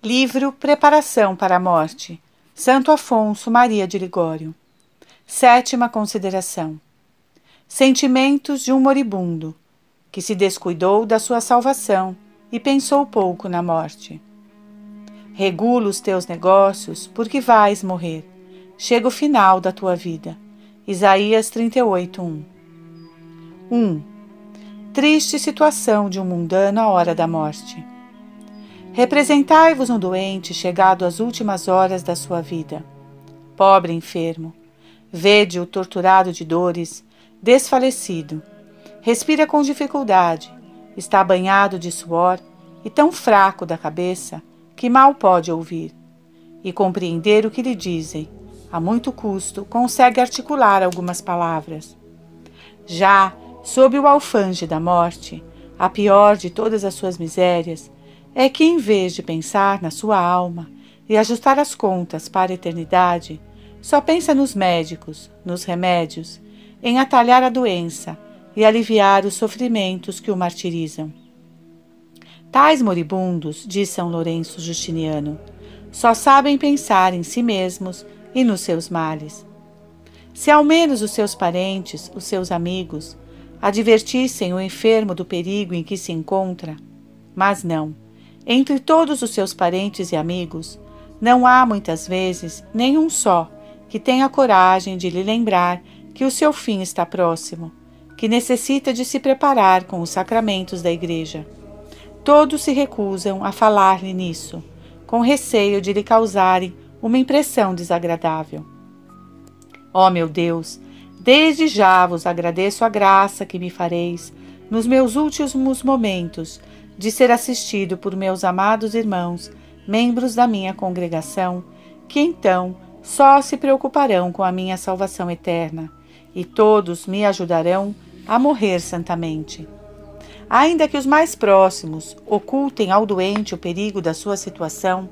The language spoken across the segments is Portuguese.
Livro Preparação para a Morte, Santo Afonso Maria de Ligório. Sétima consideração: Sentimentos de um moribundo que se descuidou da sua salvação e pensou pouco na morte. Regula os teus negócios, porque vais morrer. Chega o final da tua vida. Isaías 38, 1. 1. Triste situação de um mundano à hora da morte. Representai-vos um doente chegado às últimas horas da sua vida. Pobre enfermo, vede-o torturado de dores, desfalecido. Respira com dificuldade, está banhado de suor e tão fraco da cabeça que mal pode ouvir. E compreender o que lhe dizem, a muito custo, consegue articular algumas palavras. Já sob o alfange da morte, a pior de todas as suas misérias, é que, em vez de pensar na sua alma e ajustar as contas para a eternidade, só pensa nos médicos, nos remédios, em atalhar a doença e aliviar os sofrimentos que o martirizam. Tais moribundos, diz São Lourenço Justiniano, só sabem pensar em si mesmos e nos seus males. Se ao menos os seus parentes, os seus amigos, advertissem o enfermo do perigo em que se encontra, mas não entre todos os seus parentes e amigos, não há muitas vezes nenhum só que tenha coragem de lhe lembrar que o seu fim está próximo, que necessita de se preparar com os sacramentos da Igreja. Todos se recusam a falar-lhe nisso, com receio de lhe causarem uma impressão desagradável. Ó oh, meu Deus, desde já vos agradeço a graça que me fareis nos meus últimos momentos de ser assistido por meus amados irmãos, membros da minha congregação, que então só se preocuparão com a minha salvação eterna, e todos me ajudarão a morrer santamente. Ainda que os mais próximos ocultem ao doente o perigo da sua situação,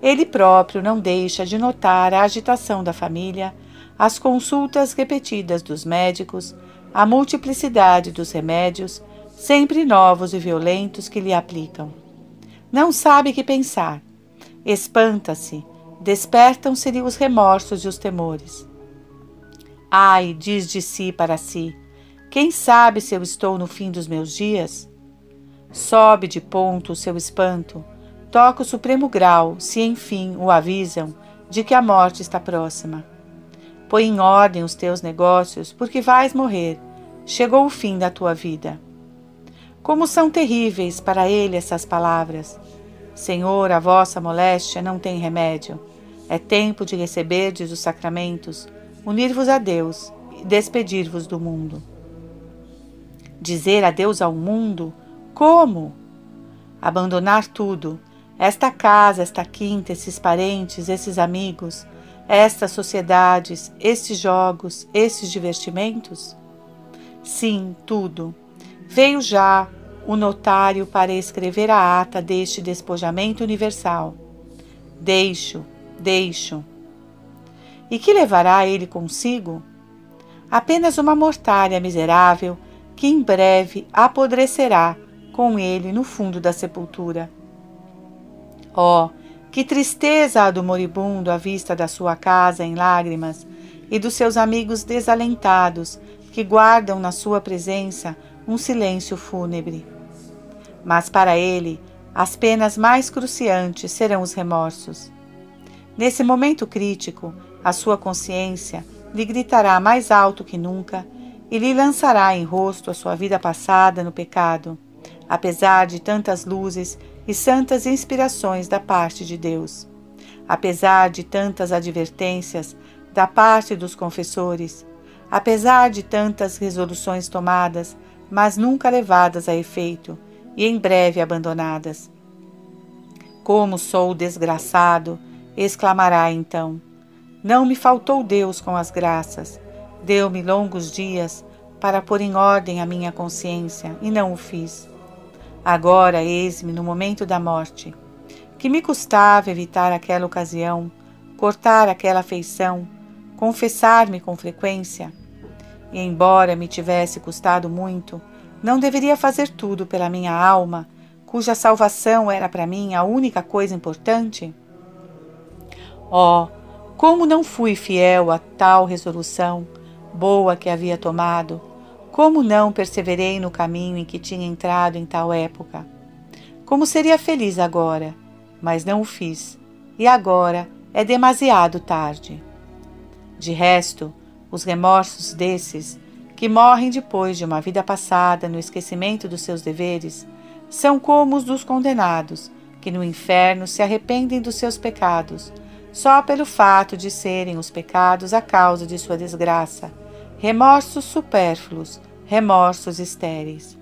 ele próprio não deixa de notar a agitação da família, as consultas repetidas dos médicos, a multiplicidade dos remédios sempre novos e violentos que lhe aplicam. Não sabe que pensar. Espanta-se, despertam-se-lhe os remorsos e os temores. Ai, diz de si para si, quem sabe se eu estou no fim dos meus dias? Sobe de ponto o seu espanto, toca o supremo grau, se enfim o avisam de que a morte está próxima. Põe em ordem os teus negócios, porque vais morrer. Chegou o fim da tua vida. Como são terríveis para ele essas palavras! Senhor, a vossa moléstia não tem remédio. É tempo de receberdes os sacramentos, unir-vos a Deus e despedir-vos do mundo. Dizer adeus ao mundo? Como? Abandonar tudo, esta casa, esta quinta, esses parentes, esses amigos, estas sociedades, estes jogos, esses divertimentos? Sim, tudo Veio já o notário para escrever a ata deste despojamento universal. Deixo, deixo. E que levará ele consigo? Apenas uma mortalha miserável que em breve apodrecerá com ele no fundo da sepultura. Oh, que tristeza a do moribundo à vista da sua casa em lágrimas e dos seus amigos desalentados que guardam na sua presença um silêncio fúnebre. Mas para ele, as penas mais cruciantes serão os remorsos. Nesse momento crítico, a sua consciência lhe gritará mais alto que nunca e lhe lançará em rosto a sua vida passada no pecado, apesar de tantas luzes e santas inspirações da parte de Deus, apesar de tantas advertências da parte dos confessores, apesar de tantas resoluções tomadas mas nunca levadas a efeito e em breve abandonadas. Como sou desgraçado! exclamará então. Não me faltou Deus com as graças, deu-me longos dias para pôr em ordem a minha consciência e não o fiz. Agora, eis-me no momento da morte. Que me custava evitar aquela ocasião, cortar aquela afeição, confessar-me com frequência? E embora me tivesse custado muito, não deveria fazer tudo pela minha alma, cuja salvação era para mim a única coisa importante? Oh, como não fui fiel a tal resolução boa que havia tomado, como não perseverei no caminho em que tinha entrado em tal época? Como seria feliz agora, mas não o fiz, e agora é demasiado tarde. De resto, os remorsos desses, que morrem depois de uma vida passada no esquecimento dos seus deveres, são como os dos condenados, que no inferno se arrependem dos seus pecados, só pelo fato de serem os pecados a causa de sua desgraça, remorsos supérfluos, remorsos estéreis.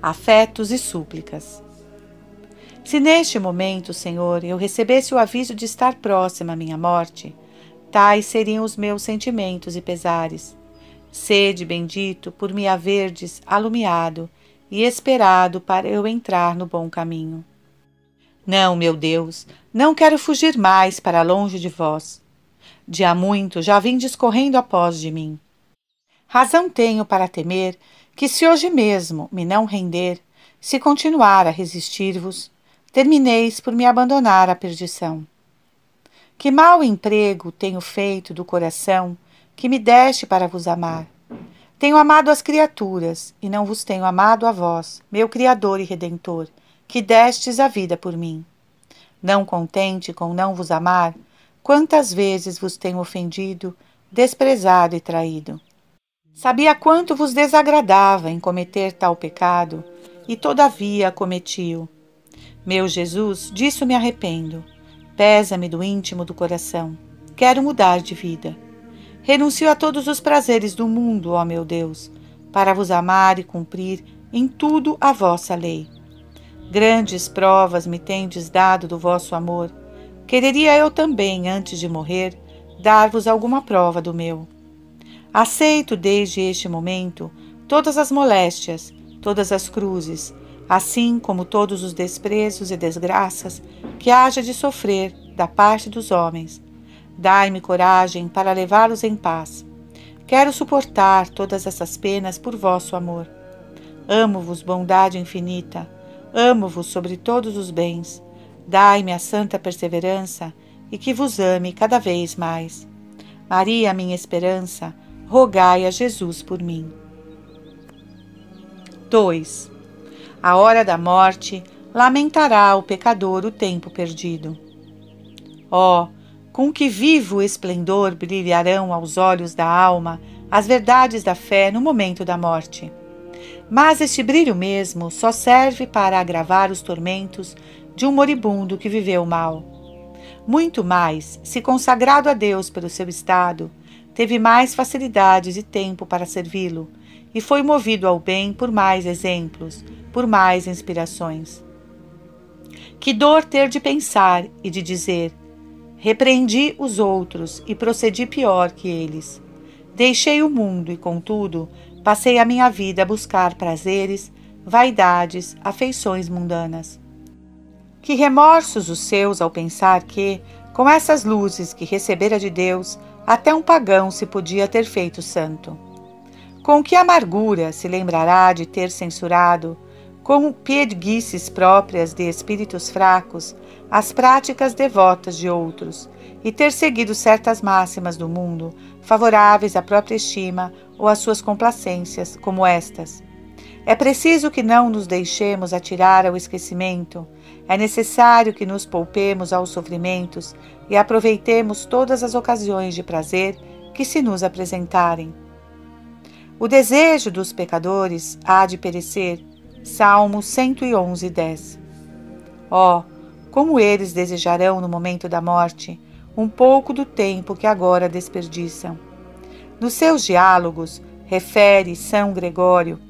Afetos e súplicas. Se neste momento, Senhor, eu recebesse o aviso de estar próxima à minha morte, tais seriam os meus sentimentos e pesares. Sede bendito por me haverdes alumiado e esperado para eu entrar no bom caminho. Não, meu Deus, não quero fugir mais para longe de vós. De há muito já vim discorrendo após de mim. Razão tenho para temer que, se hoje mesmo me não render, se continuar a resistir-vos, termineis por me abandonar à perdição. Que mau emprego tenho feito do coração que me deste para vos amar. Tenho amado as criaturas, e não vos tenho amado a vós, meu Criador e Redentor, que destes a vida por mim. Não contente com não vos amar, quantas vezes vos tenho ofendido, desprezado e traído. Sabia quanto vos desagradava em cometer tal pecado, e todavia cometi-o. Meu Jesus, disso me arrependo. Pesa-me do íntimo do coração. Quero mudar de vida. Renuncio a todos os prazeres do mundo, ó meu Deus, para vos amar e cumprir em tudo a vossa lei. Grandes provas me tendes dado do vosso amor. Quereria eu também, antes de morrer, dar-vos alguma prova do meu. Aceito desde este momento todas as moléstias, todas as cruzes, assim como todos os desprezos e desgraças que haja de sofrer da parte dos homens. Dai-me coragem para levá-los em paz. Quero suportar todas essas penas por vosso amor. Amo-vos, bondade infinita. Amo-vos sobre todos os bens. Dai-me a santa perseverança e que vos ame cada vez mais. Maria, minha esperança, rogai a Jesus por mim. 2 a hora da morte, lamentará o pecador o tempo perdido. Oh, com que vivo esplendor brilharão aos olhos da alma as verdades da fé no momento da morte. Mas este brilho mesmo só serve para agravar os tormentos de um moribundo que viveu mal. Muito mais, se consagrado a Deus pelo seu estado, teve mais facilidades e tempo para servi-lo, e foi movido ao bem por mais exemplos, por mais inspirações. Que dor ter de pensar e de dizer: repreendi os outros e procedi pior que eles. Deixei o mundo e, contudo, passei a minha vida a buscar prazeres, vaidades, afeições mundanas. Que remorsos os seus ao pensar que, com essas luzes que recebera de Deus, até um pagão se podia ter feito santo. Com que amargura se lembrará de ter censurado, como pieguices próprias de espíritos fracos, as práticas devotas de outros, e ter seguido certas máximas do mundo, favoráveis à própria estima ou às suas complacências, como estas. É preciso que não nos deixemos atirar ao esquecimento, é necessário que nos poupemos aos sofrimentos e aproveitemos todas as ocasiões de prazer que se nos apresentarem. O desejo dos pecadores há de perecer. Salmo 111, 10. Oh, como eles desejarão no momento da morte um pouco do tempo que agora desperdiçam. Nos seus diálogos, refere São Gregório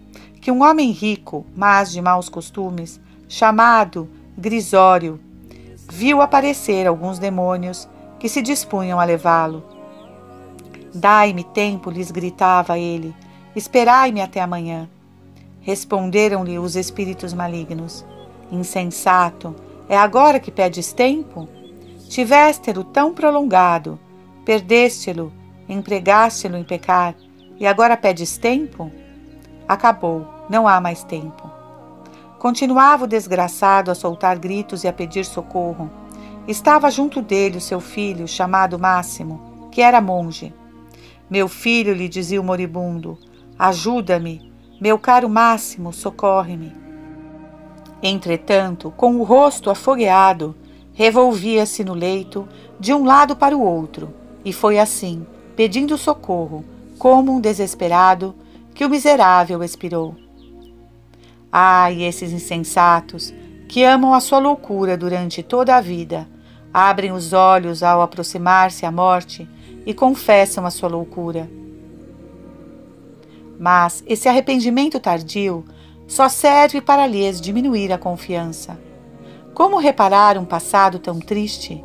que um homem rico, mas de maus costumes, chamado Grisório, viu aparecer alguns demônios que se dispunham a levá-lo. Dai-me tempo, lhes gritava ele, Esperai-me até amanhã. Responderam-lhe os espíritos malignos: Insensato, é agora que pedes tempo? Tiveste-lo tão prolongado, perdeste-lo, empregaste-lo em pecar, e agora pedes tempo? Acabou, não há mais tempo. Continuava o desgraçado a soltar gritos e a pedir socorro. Estava junto dele o seu filho, chamado Máximo, que era monge. Meu filho, lhe dizia o moribundo, ajuda-me. Meu caro Máximo, socorre-me. Entretanto, com o rosto afogueado, revolvia-se no leito de um lado para o outro, e foi assim, pedindo socorro, como um desesperado, que o miserável expirou. Ai, esses insensatos, que amam a sua loucura durante toda a vida, abrem os olhos ao aproximar-se a morte e confessam a sua loucura. Mas esse arrependimento tardio só serve para lhes diminuir a confiança. Como reparar um passado tão triste?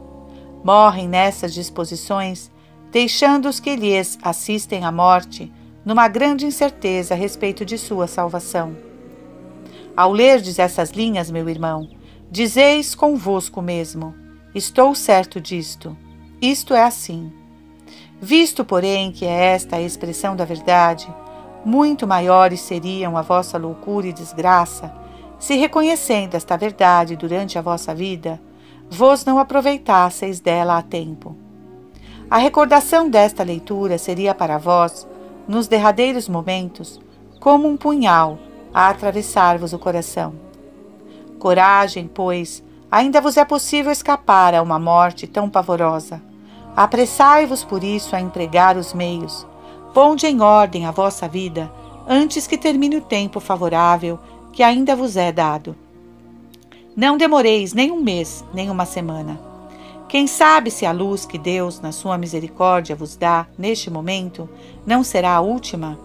Morrem nessas disposições, deixando os que lhes assistem à morte numa grande incerteza a respeito de sua salvação. Ao lerdes essas linhas, meu irmão, dizeis convosco mesmo: Estou certo disto. Isto é assim. Visto, porém, que é esta a expressão da verdade, muito maiores seriam a vossa loucura e desgraça, se reconhecendo esta verdade durante a vossa vida, vos não aproveitasseis dela a tempo. A recordação desta leitura seria para vós, nos derradeiros momentos, como um punhal a atravessar-vos o coração. Coragem, pois, ainda vos é possível escapar a uma morte tão pavorosa. Apressai-vos por isso a empregar os meios, Ponde em ordem a vossa vida antes que termine o tempo favorável que ainda vos é dado. Não demoreis nem um mês, nem uma semana. Quem sabe se a luz que Deus, na sua misericórdia, vos dá neste momento, não será a última?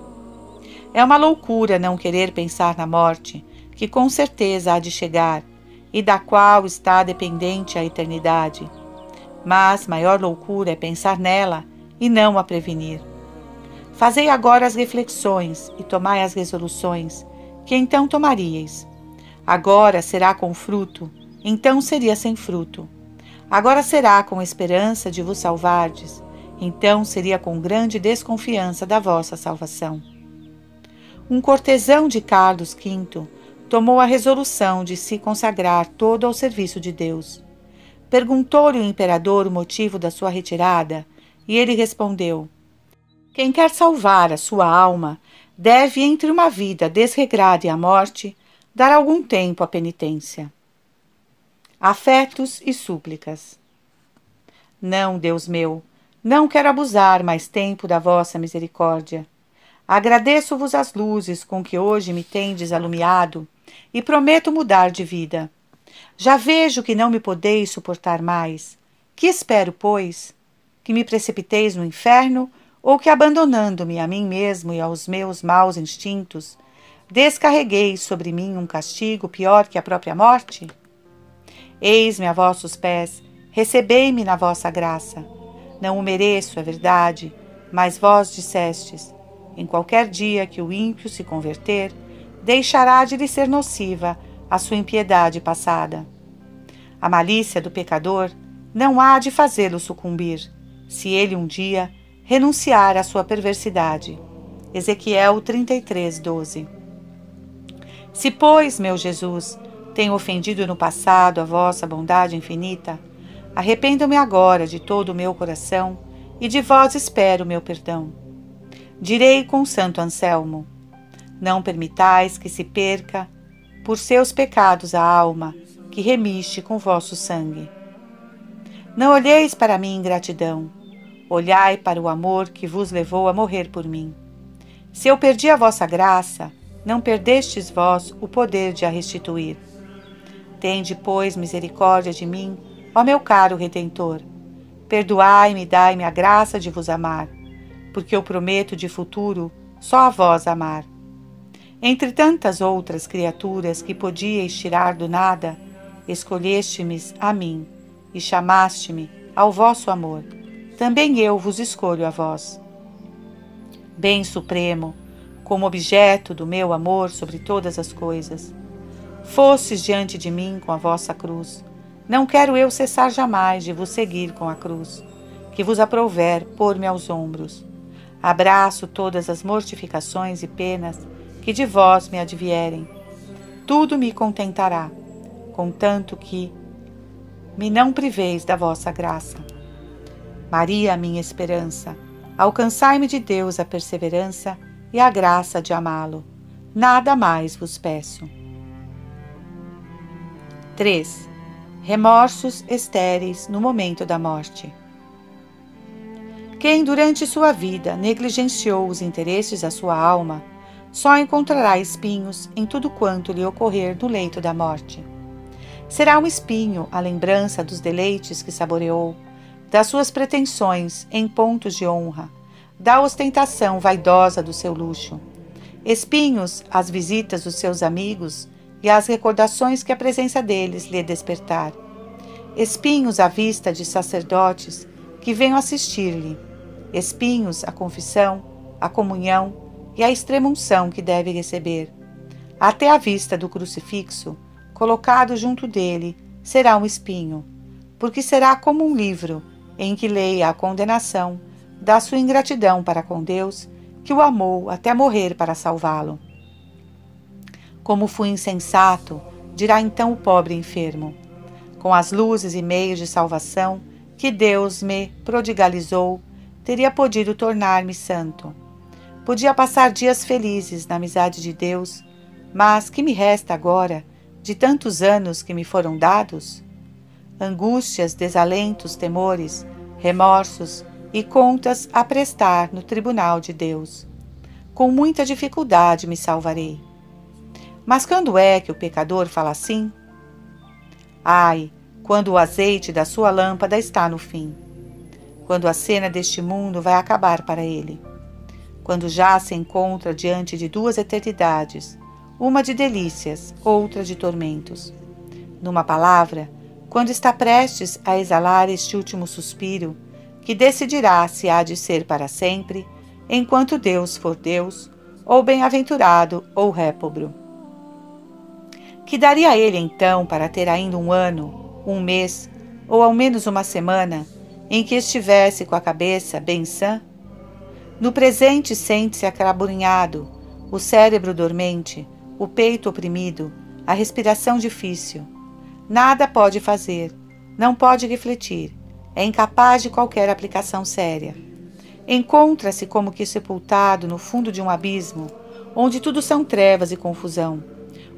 É uma loucura não querer pensar na morte, que com certeza há de chegar e da qual está dependente a eternidade. Mas maior loucura é pensar nela e não a prevenir. Fazei agora as reflexões e tomai as resoluções, que então tomaríeis. Agora será com fruto, então seria sem fruto. Agora será com esperança de vos salvardes, então seria com grande desconfiança da vossa salvação. Um cortesão de Carlos V tomou a resolução de se consagrar todo ao serviço de Deus. Perguntou-lhe o imperador o motivo da sua retirada, e ele respondeu: quem quer salvar a sua alma deve, entre uma vida desregrada e a morte, dar algum tempo à penitência. Afetos e súplicas. Não, Deus meu, não quero abusar mais tempo da vossa misericórdia. Agradeço-vos as luzes com que hoje me tendes alumiado e prometo mudar de vida. Já vejo que não me podeis suportar mais. Que espero, pois? Que me precipiteis no inferno ou que, abandonando-me a mim mesmo e aos meus maus instintos, descarreguei sobre mim um castigo pior que a própria morte? Eis-me a vossos pés, recebei-me na vossa graça. Não o mereço, é verdade, mas vós dissestes: em qualquer dia que o ímpio se converter, deixará de lhe ser nociva a sua impiedade passada. A malícia do pecador não há de fazê-lo sucumbir, se ele um dia renunciar à sua perversidade. Ezequiel 33, 12. Se, pois, meu Jesus, tenho ofendido no passado a vossa bondade infinita, arrependo-me agora de todo o meu coração e de vós espero meu perdão. Direi com Santo Anselmo: Não permitais que se perca por seus pecados a alma que remiste com vosso sangue. Não olheis para mim ingratidão, Olhai para o amor que vos levou a morrer por mim. Se eu perdi a vossa graça, não perdestes vós o poder de a restituir. Tende, pois, misericórdia de mim, ó meu caro Redentor. Perdoai-me e dai-me a graça de vos amar, porque eu prometo de futuro só a vós amar. Entre tantas outras criaturas que podíeis tirar do nada, escolheste-me a mim e chamaste-me ao vosso amor também eu vos escolho a vós. Bem supremo, como objeto do meu amor sobre todas as coisas, fostes diante de mim com a vossa cruz. Não quero eu cessar jamais de vos seguir com a cruz, que vos aprouver pôr-me aos ombros. Abraço todas as mortificações e penas que de vós me advierem. tudo me contentará, contanto que me não priveis da vossa graça. Maria, minha esperança, alcançai-me de Deus a perseverança e a graça de amá-lo. Nada mais vos peço. 3. Remorsos estéreis no momento da morte. Quem durante sua vida negligenciou os interesses da sua alma, só encontrará espinhos em tudo quanto lhe ocorrer no leito da morte. Será um espinho a lembrança dos deleites que saboreou, das suas pretensões em pontos de honra, da ostentação vaidosa do seu luxo. Espinhos as visitas dos seus amigos e as recordações que a presença deles lhe despertar. Espinhos à vista de sacerdotes que venham assistir-lhe. Espinhos a confissão, a comunhão e a extrema-unção que deve receber. Até a vista do crucifixo, colocado junto dele, será um espinho, porque será como um livro em que leia a condenação da sua ingratidão para com Deus, que o amou até morrer para salvá-lo. Como fui insensato, dirá então o pobre enfermo. Com as luzes e meios de salvação que Deus me prodigalizou, teria podido tornar-me santo. Podia passar dias felizes na amizade de Deus, mas que me resta agora de tantos anos que me foram dados? Angústias, desalentos, temores, remorsos e contas a prestar no tribunal de Deus. Com muita dificuldade me salvarei. Mas quando é que o pecador fala assim? Ai, quando o azeite da sua lâmpada está no fim. Quando a cena deste mundo vai acabar para ele. Quando já se encontra diante de duas eternidades, uma de delícias, outra de tormentos. Numa palavra, quando está prestes a exalar este último suspiro, que decidirá se há de ser para sempre, enquanto Deus for Deus, ou bem-aventurado ou répobro. Que daria ele então para ter ainda um ano, um mês, ou ao menos uma semana, em que estivesse com a cabeça bem sã? No presente sente-se acraburinhado, o cérebro dormente, o peito oprimido, a respiração difícil Nada pode fazer, não pode refletir, é incapaz de qualquer aplicação séria. Encontra-se como que sepultado no fundo de um abismo, onde tudo são trevas e confusão,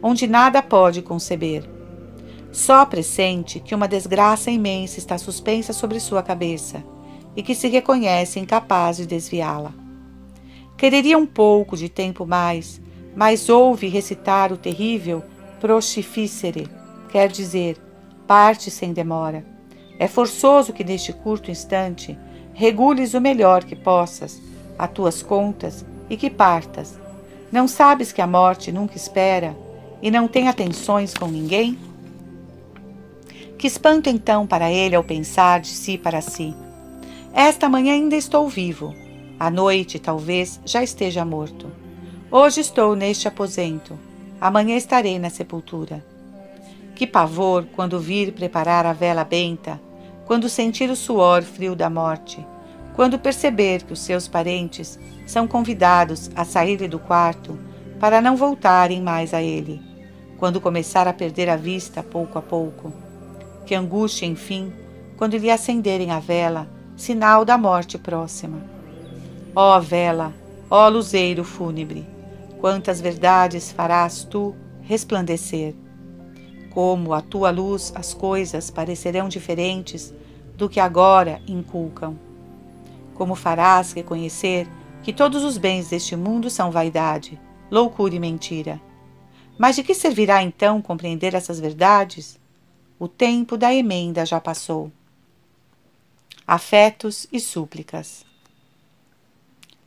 onde nada pode conceber. Só pressente que uma desgraça imensa está suspensa sobre sua cabeça e que se reconhece incapaz de desviá-la. Quereria um pouco de tempo mais, mas ouve recitar o terrível Prostificere quer dizer, parte sem demora. É forçoso que neste curto instante regules o melhor que possas a tuas contas e que partas. Não sabes que a morte nunca espera e não tem atenções com ninguém? Que espanto então para ele ao pensar de si para si. Esta manhã ainda estou vivo. À noite, talvez, já esteja morto. Hoje estou neste aposento. Amanhã estarei na sepultura. Que pavor quando vir preparar a vela benta, quando sentir o suor frio da morte, quando perceber que os seus parentes são convidados a sair do quarto para não voltarem mais a ele, quando começar a perder a vista pouco a pouco. Que angústia, enfim, quando lhe acenderem a vela, sinal da morte próxima. Ó vela, ó luzeiro fúnebre, quantas verdades farás tu resplandecer! Como a tua luz as coisas parecerão diferentes do que agora inculcam. Como farás reconhecer que todos os bens deste mundo são vaidade, loucura e mentira? Mas de que servirá então compreender essas verdades? O tempo da emenda já passou. Afetos e súplicas.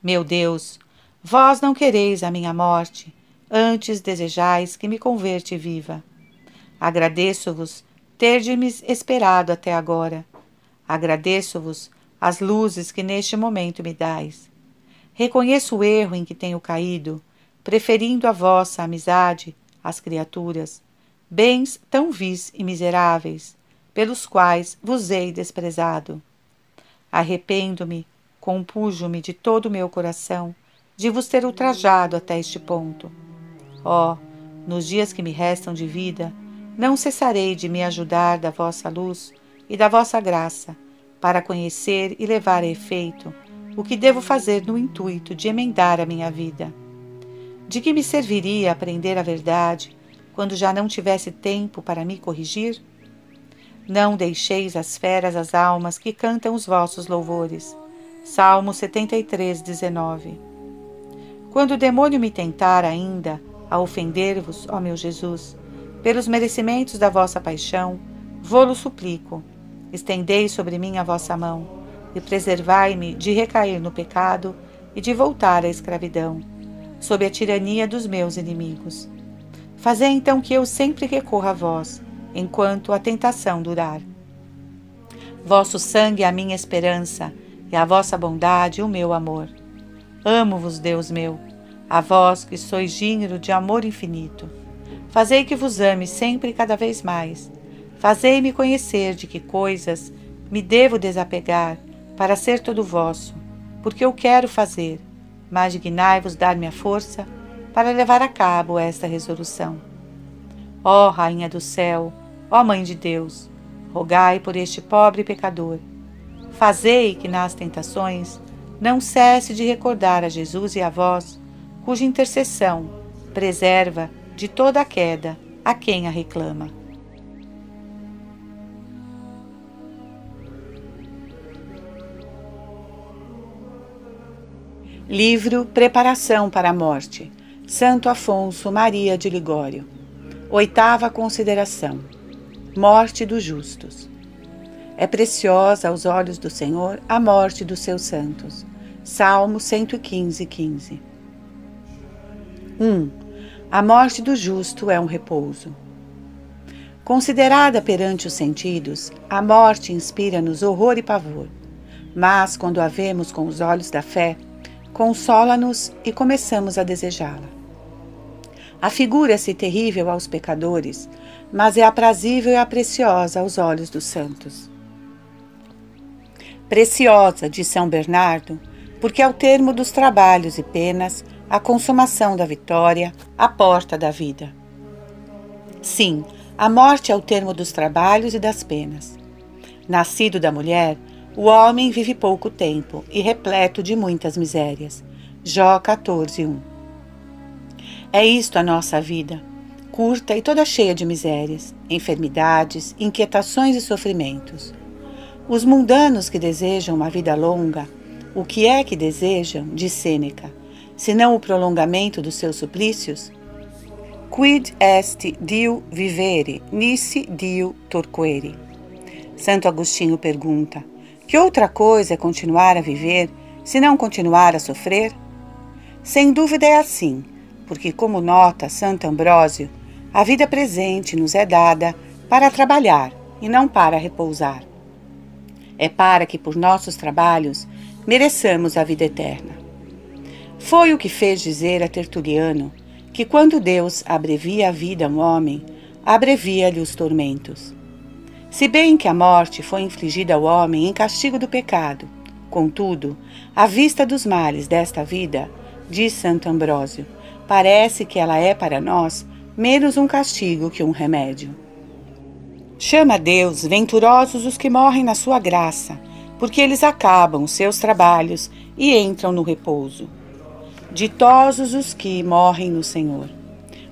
Meu Deus, vós não quereis a minha morte, antes desejais que me converte viva. Agradeço-vos terdes-me esperado até agora. Agradeço-vos as luzes que neste momento me dais. Reconheço o erro em que tenho caído, preferindo a vossa amizade às criaturas, bens tão vis e miseráveis, pelos quais vos hei desprezado. Arrependo-me, compujo-me de todo o meu coração de vos ter ultrajado até este ponto. Oh, Nos dias que me restam de vida, não cessarei de me ajudar da vossa luz e da vossa graça, para conhecer e levar a efeito o que devo fazer no intuito de emendar a minha vida. De que me serviria aprender a verdade quando já não tivesse tempo para me corrigir? Não deixeis as feras as almas que cantam os vossos louvores. Salmo 73, 19. Quando o demônio me tentar ainda a ofender-vos, ó meu Jesus, pelos merecimentos da vossa paixão, vou-lo suplico. Estendei sobre mim a vossa mão e preservai-me de recair no pecado e de voltar à escravidão, sob a tirania dos meus inimigos. Fazei então que eu sempre recorra a vós, enquanto a tentação durar. Vosso sangue é a minha esperança, e a vossa bondade o meu amor. Amo-vos, Deus meu, a vós que sois gênero de amor infinito. Fazei que vos ame sempre e cada vez mais. Fazei-me conhecer de que coisas me devo desapegar para ser todo vosso, porque eu quero fazer, mas dignai-vos dar-me a força para levar a cabo esta resolução. Ó Rainha do céu, ó Mãe de Deus, rogai por este pobre pecador. Fazei que nas tentações não cesse de recordar a Jesus e a vós, cuja intercessão preserva de toda a queda a quem a reclama. Livro Preparação para a Morte, Santo Afonso Maria de Ligório. Oitava consideração: Morte dos justos. É preciosa aos olhos do Senhor a morte dos seus santos. Salmo 115, 15. 1. A morte do justo é um repouso. Considerada perante os sentidos, a morte inspira-nos horror e pavor. Mas, quando a vemos com os olhos da fé, consola-nos e começamos a desejá-la. Afigura-se terrível aos pecadores, mas é aprazível e apreciosa aos olhos dos santos. Preciosa, de São Bernardo, porque ao termo dos trabalhos e penas, a consumação da vitória, a porta da vida. Sim, a morte é o termo dos trabalhos e das penas. Nascido da mulher, o homem vive pouco tempo e repleto de muitas misérias. Jó 14, 1. É isto a nossa vida, curta e toda cheia de misérias, enfermidades, inquietações e sofrimentos. Os mundanos que desejam uma vida longa, o que é que desejam, diz Sêneca, senão o prolongamento dos seus suplícios? Quid est Dio vivere, nisi Dio torquere. Santo Agostinho pergunta: Que outra coisa é continuar a viver, se não continuar a sofrer? Sem dúvida é assim, porque, como nota Santo Ambrósio, a vida presente nos é dada para trabalhar e não para repousar. É para que, por nossos trabalhos, mereçamos a vida eterna. Foi o que fez dizer a Tertuliano que quando Deus abrevia a vida a um homem, abrevia-lhe os tormentos. Se bem que a morte foi infligida ao homem em castigo do pecado, contudo, à vista dos males desta vida, diz Santo Ambrósio, parece que ela é para nós menos um castigo que um remédio. Chama Deus venturosos os que morrem na sua graça, porque eles acabam os seus trabalhos e entram no repouso. Ditosos os que morrem no Senhor.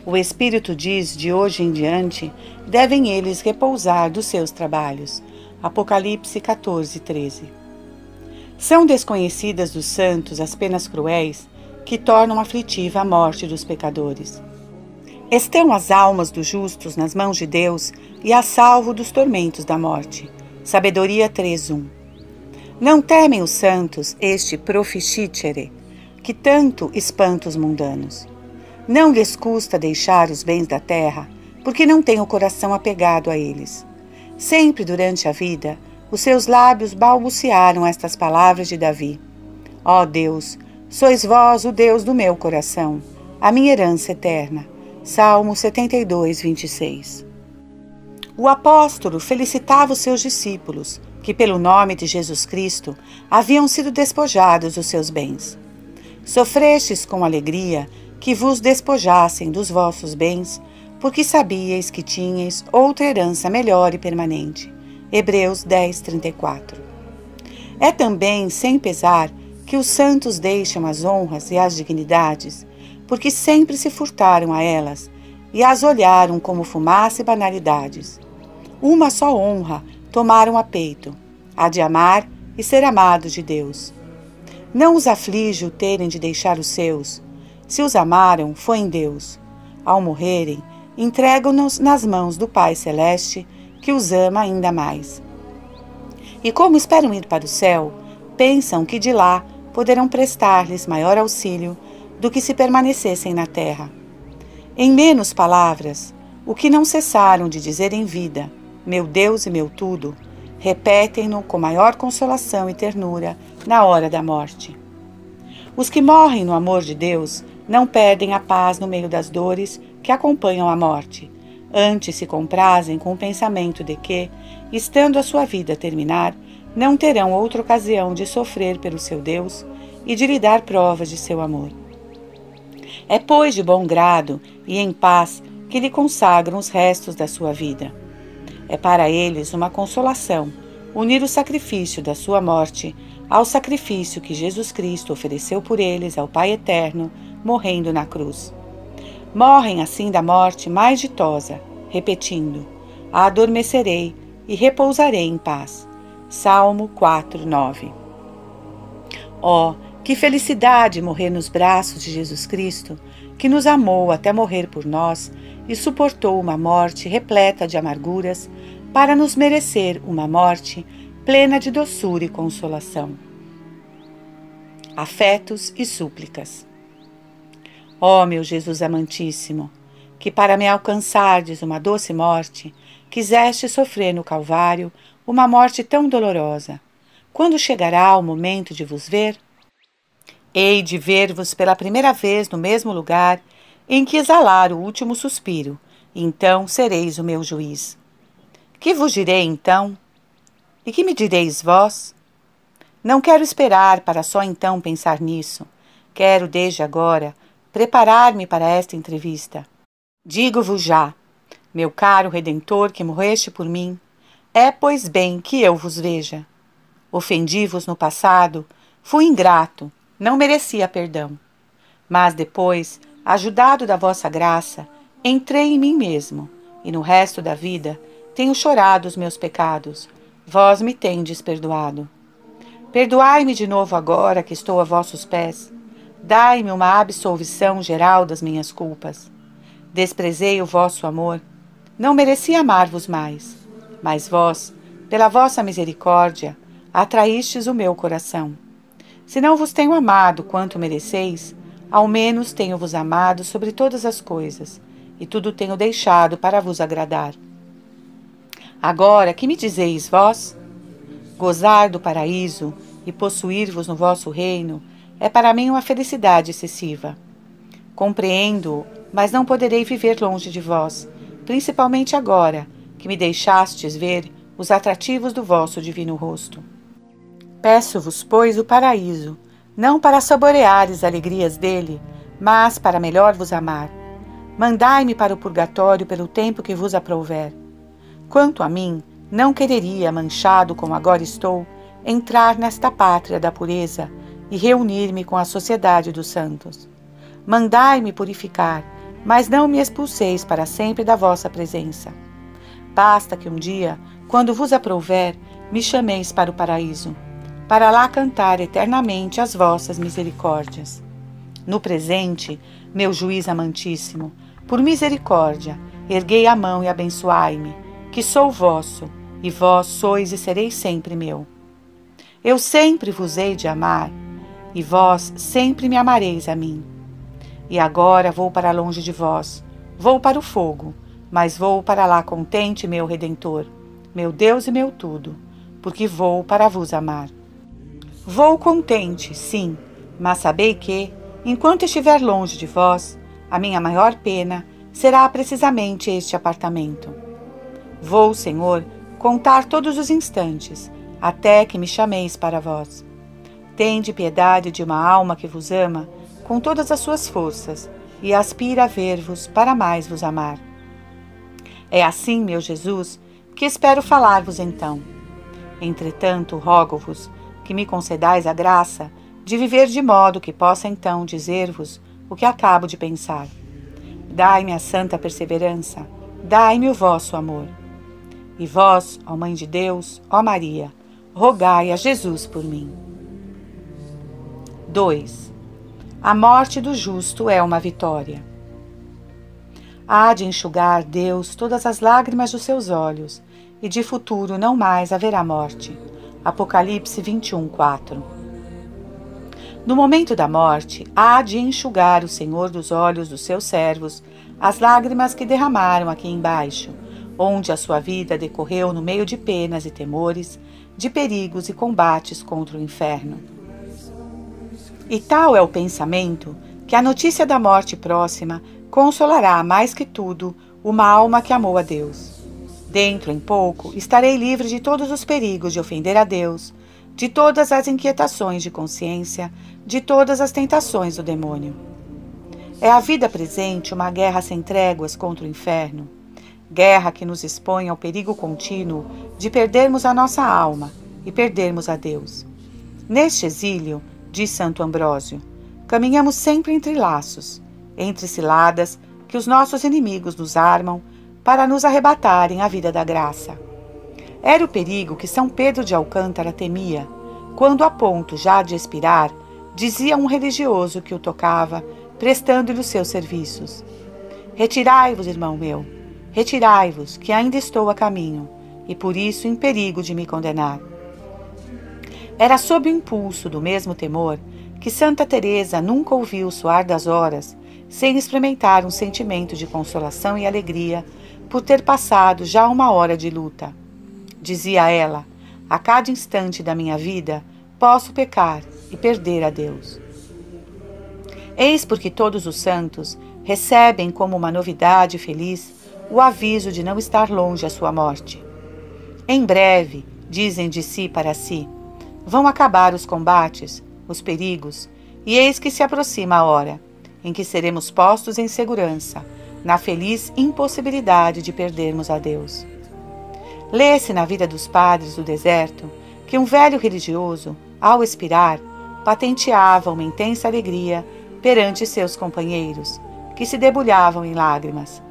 O Espírito diz: de hoje em diante, devem eles repousar dos seus trabalhos. Apocalipse 14, 13. São desconhecidas dos santos as penas cruéis que tornam aflitiva a morte dos pecadores. Estão as almas dos justos nas mãos de Deus e a salvo dos tormentos da morte. Sabedoria 3.1 Não temem os santos este proficicere, que tanto espanta os mundanos. Não lhes custa deixar os bens da terra, porque não têm o coração apegado a eles. Sempre durante a vida, os seus lábios balbuciaram estas palavras de Davi: Ó oh Deus, sois vós o Deus do meu coração, a minha herança eterna. Salmo 72, 26. O apóstolo felicitava os seus discípulos, que, pelo nome de Jesus Cristo, haviam sido despojados dos seus bens. Sofrestes com alegria que vos despojassem dos vossos bens, porque sabíeis que tinhais outra herança melhor e permanente. Hebreus 10, 34. É também sem pesar que os santos deixam as honras e as dignidades, porque sempre se furtaram a elas e as olharam como fumaça e banalidades. Uma só honra tomaram a peito, a de amar e ser amados de Deus. Não os aflige o terem de deixar os seus. Se os amaram, foi em Deus. Ao morrerem, entregam-nos nas mãos do Pai Celeste, que os ama ainda mais. E como esperam ir para o céu, pensam que de lá poderão prestar-lhes maior auxílio do que se permanecessem na terra. Em menos palavras, o que não cessaram de dizer em vida, meu Deus e meu tudo, repetem-no com maior consolação e ternura na hora da morte. Os que morrem no amor de Deus não perdem a paz no meio das dores que acompanham a morte. Antes se comprazem com o pensamento de que, estando a sua vida a terminar, não terão outra ocasião de sofrer pelo seu Deus e de lhe dar provas de seu amor. É, pois, de bom grado e em paz que lhe consagram os restos da sua vida. É para eles uma consolação unir o sacrifício da sua morte ao sacrifício que Jesus Cristo ofereceu por eles ao Pai Eterno, morrendo na cruz. Morrem assim da morte mais ditosa, repetindo: Adormecerei e repousarei em paz. Salmo 4, 9. Oh, que felicidade morrer nos braços de Jesus Cristo, que nos amou até morrer por nós e suportou uma morte repleta de amarguras para nos merecer uma morte plena de doçura e consolação. Afetos e súplicas. Ó oh, meu Jesus amantíssimo, que para me alcançardes uma doce morte, quiseste sofrer no Calvário uma morte tão dolorosa. Quando chegará o momento de vos ver? Hei de ver-vos pela primeira vez no mesmo lugar em que exalar o último suspiro, então sereis o meu juiz. Que vos direi então? E que me direis vós? Não quero esperar para só então pensar nisso. Quero, desde agora, preparar-me para esta entrevista. Digo-vos já, meu caro Redentor que morreste por mim, é, pois bem, que eu vos veja. Ofendi-vos no passado, fui ingrato, não merecia perdão. Mas depois, ajudado da vossa graça, entrei em mim mesmo, e no resto da vida tenho chorado os meus pecados, vós me tendes perdoado. Perdoai-me de novo agora que estou a vossos pés. Dai-me uma absolvição geral das minhas culpas. Desprezei o vosso amor. Não mereci amar-vos mais mas vós, pela vossa misericórdia, atraístes o meu coração. Se não vos tenho amado quanto mereceis, ao menos tenho-vos amado sobre todas as coisas, e tudo tenho deixado para vos agradar. Agora, que me dizeis vós? Gozar do paraíso e possuir-vos no vosso reino é para mim uma felicidade excessiva. Compreendo, mas não poderei viver longe de vós, principalmente agora, que me deixastes ver os atrativos do vosso divino rosto. Peço-vos, pois, o paraíso, não para saborear as alegrias dele, mas para melhor vos amar. Mandai-me para o purgatório pelo tempo que vos aprouver. Quanto a mim, não quereria, manchado como agora estou, entrar nesta pátria da pureza e reunir-me com a sociedade dos santos. Mandai-me purificar, mas não me expulseis para sempre da vossa presença. Basta que um dia, quando vos aprouver, me chameis para o paraíso, para lá cantar eternamente as vossas misericórdias. No presente, meu juiz amantíssimo, por misericórdia, erguei a mão e abençoai-me, que sou vosso, e vós sois e sereis sempre meu. Eu sempre vos hei de amar, e vós sempre me amareis a mim. E agora vou para longe de vós, vou para o fogo, mas vou para lá contente, meu Redentor, meu Deus e meu tudo, porque vou para vos amar. Vou contente, sim, mas sabei que, enquanto estiver longe de vós, a minha maior pena será precisamente este apartamento. Vou, Senhor, contar todos os instantes, até que me chameis para vós. Tende piedade de uma alma que vos ama com todas as suas forças, e aspira a ver-vos para mais vos amar. É assim, meu Jesus, que espero falar-vos então. Entretanto, rogo-vos que me concedais a graça de viver de modo que possa então dizer-vos o que acabo de pensar. Dai-me a santa perseverança, dai-me o vosso amor. E vós, ó Mãe de Deus, ó Maria, rogai a Jesus por mim. 2. A morte do justo é uma vitória. Há de enxugar Deus todas as lágrimas dos seus olhos, e de futuro não mais haverá morte. Apocalipse 21, 4. No momento da morte, há de enxugar o Senhor dos olhos dos seus servos as lágrimas que derramaram aqui embaixo, onde a sua vida decorreu no meio de penas e temores, de perigos e combates contra o inferno. E tal é o pensamento que a notícia da morte próxima consolará mais que tudo uma alma que amou a Deus. Dentro em pouco estarei livre de todos os perigos de ofender a Deus, de todas as inquietações de consciência, de todas as tentações do demônio. É a vida presente uma guerra sem tréguas contra o inferno, guerra que nos expõe ao perigo contínuo de perdermos a nossa alma e perdermos a Deus. Neste exílio, diz Santo Ambrósio, caminhamos sempre entre laços, entre ciladas que os nossos inimigos nos armam para nos arrebatarem a vida da graça. Era o perigo que São Pedro de Alcântara temia, quando, a ponto já de expirar, dizia um religioso que o tocava, prestando-lhe os seus serviços: Retirai-vos, irmão meu, retirai-vos, que ainda estou a caminho, e por isso em perigo de me condenar. Era sob o impulso do mesmo temor que Santa Teresa nunca ouviu soar das horas sem experimentar um sentimento de consolação e alegria por ter passado já uma hora de luta. Dizia ela: A cada instante da minha vida posso pecar e perder a Deus. Eis porque todos os santos recebem como uma novidade feliz o aviso de não estar longe a sua morte. Em breve, dizem de si para si, vão acabar os combates, os perigos, e eis que se aproxima a hora em que seremos postos em segurança, na feliz impossibilidade de perdermos a Deus. Lê-se na vida dos padres do deserto que um velho religioso, ao expirar, patenteava uma intensa alegria perante seus companheiros, que se debulhavam em lágrimas.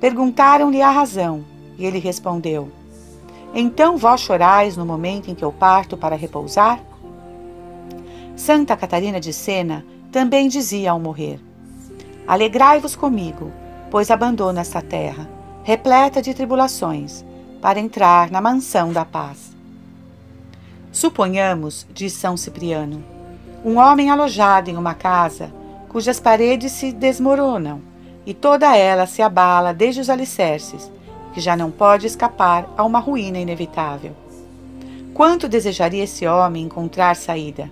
Perguntaram-lhe a razão, e ele respondeu: Então vós chorais no momento em que eu parto para repousar? Santa Catarina de Sena também dizia ao morrer: Alegrai-vos comigo, pois abandono esta terra, repleta de tribulações, para entrar na mansão da paz. Suponhamos, diz São Cipriano, um homem alojado em uma casa cujas paredes se desmoronam e toda ela se abala desde os alicerces, que já não pode escapar a uma ruína inevitável. Quanto desejaria esse homem encontrar saída?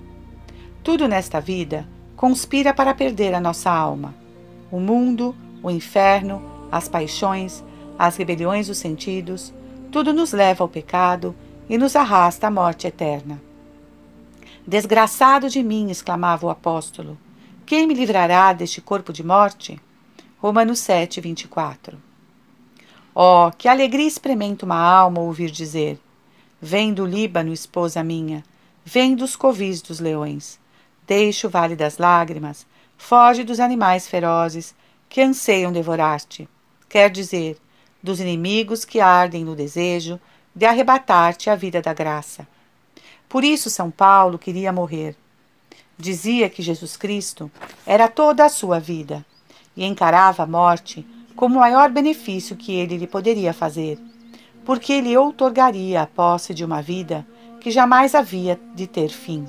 Tudo nesta vida conspira para perder a nossa alma. O mundo, o inferno, as paixões, as rebeliões dos sentidos, tudo nos leva ao pecado e nos arrasta à morte eterna. Desgraçado de mim, exclamava o apóstolo, quem me livrará deste corpo de morte? Romanos 7, 24. Oh, que alegria experimenta uma alma ouvir dizer: Vem do Líbano, esposa minha, vem dos covis dos leões. Deixa o vale das lágrimas, foge dos animais ferozes que anseiam devorar-te. Quer dizer, dos inimigos que ardem no desejo de arrebatar-te a vida da graça. Por isso São Paulo queria morrer. Dizia que Jesus Cristo era toda a sua vida e encarava a morte como o maior benefício que ele lhe poderia fazer, porque ele outorgaria a posse de uma vida que jamais havia de ter fim.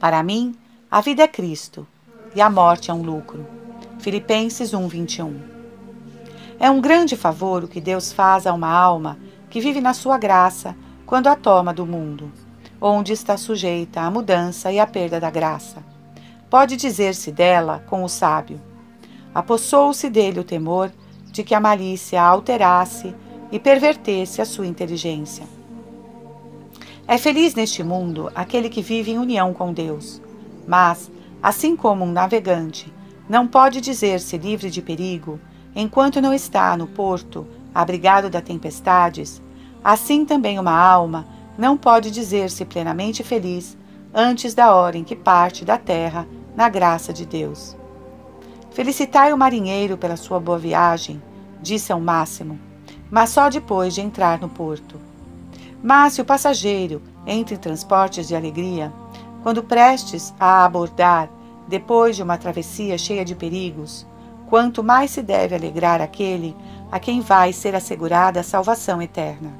Para mim, a vida é Cristo e a morte é um lucro. Filipenses 1, 21. É um grande favor o que Deus faz a uma alma que vive na sua graça quando a toma do mundo, onde está sujeita à mudança e à perda da graça. Pode dizer-se dela com o sábio: apossou-se dele o temor de que a malícia alterasse e pervertesse a sua inteligência. É feliz neste mundo aquele que vive em união com Deus, mas, assim como um navegante não pode dizer-se livre de perigo enquanto não está no porto, abrigado da tempestades, assim também uma alma não pode dizer-se plenamente feliz antes da hora em que parte da terra na graça de Deus. Felicitai o marinheiro pela sua boa viagem, disse ao máximo, mas só depois de entrar no porto. Mas se o passageiro entra em transportes de alegria, quando prestes a abordar, depois de uma travessia cheia de perigos, quanto mais se deve alegrar aquele a quem vai ser assegurada a salvação eterna.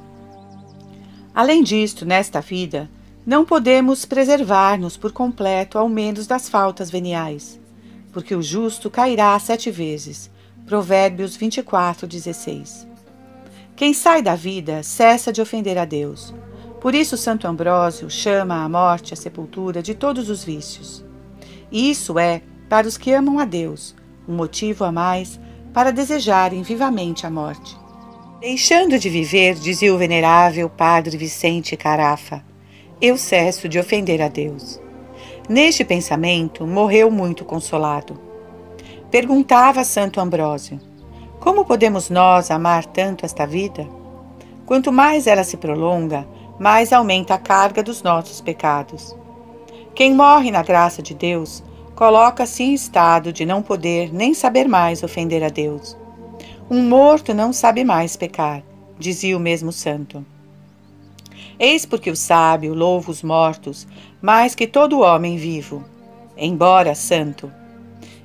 Além disto, nesta vida, não podemos preservar-nos por completo ao menos das faltas veniais, porque o justo cairá sete vezes. Provérbios 24, 16. Quem sai da vida cessa de ofender a Deus. Por isso, Santo Ambrósio chama a morte a sepultura de todos os vícios. Isso é, para os que amam a Deus, um motivo a mais para desejarem vivamente a morte. Deixando de viver, dizia o venerável Padre Vicente Carafa, eu cesso de ofender a Deus. Neste pensamento, morreu muito consolado. Perguntava Santo Ambrósio: Como podemos nós amar tanto esta vida? Quanto mais ela se prolonga, mais aumenta a carga dos nossos pecados. Quem morre na graça de Deus coloca-se em estado de não poder nem saber mais ofender a Deus. Um morto não sabe mais pecar, dizia o mesmo santo. Eis porque o sábio louva os mortos mais que todo homem vivo, embora santo.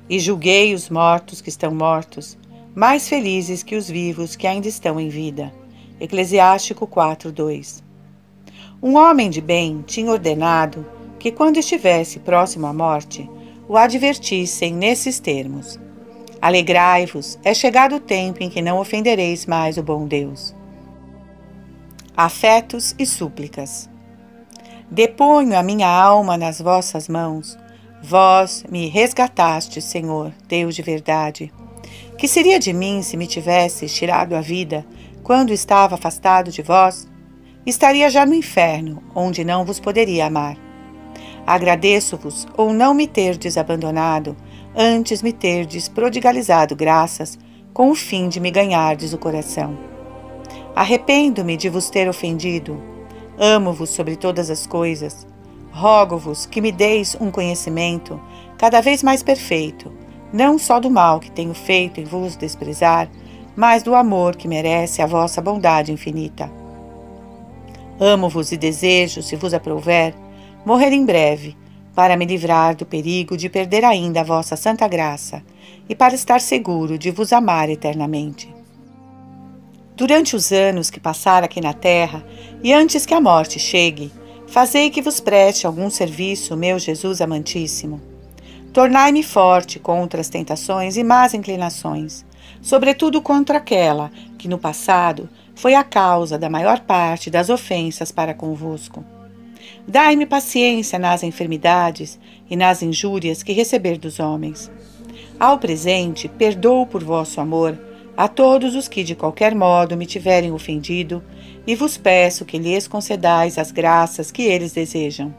E julguei os mortos que estão mortos, mais felizes que os vivos que ainda estão em vida. Eclesiástico 4:2. Um homem de bem tinha ordenado que quando estivesse próximo à morte, o advertissem nesses termos: Alegrai-vos, é chegado o tempo em que não ofendereis mais o bom Deus afetos e súplicas. Deponho a minha alma nas vossas mãos. Vós me resgatastes, Senhor, Deus de verdade. Que seria de mim se me tivesses tirado a vida quando estava afastado de vós? Estaria já no inferno, onde não vos poderia amar. Agradeço-vos ou não me terdes abandonado, antes me terdes prodigalizado graças, com o fim de me ganhardes o coração. Arrependo-me de vos ter ofendido. Amo-vos sobre todas as coisas. Rogo-vos que me deis um conhecimento cada vez mais perfeito, não só do mal que tenho feito em vos desprezar, mas do amor que merece a vossa bondade infinita. Amo-vos e desejo, se vos aprouver, morrer em breve, para me livrar do perigo de perder ainda a vossa santa graça e para estar seguro de vos amar eternamente. Durante os anos que passar aqui na terra, e antes que a morte chegue, fazei que vos preste algum serviço, meu Jesus amantíssimo. Tornai-me forte contra as tentações e más inclinações, sobretudo contra aquela que no passado foi a causa da maior parte das ofensas para convosco. Dai-me paciência nas enfermidades e nas injúrias que receber dos homens. Ao presente, perdoo por vosso amor a todos os que de qualquer modo me tiverem ofendido, e vos peço que lhes concedais as graças que eles desejam.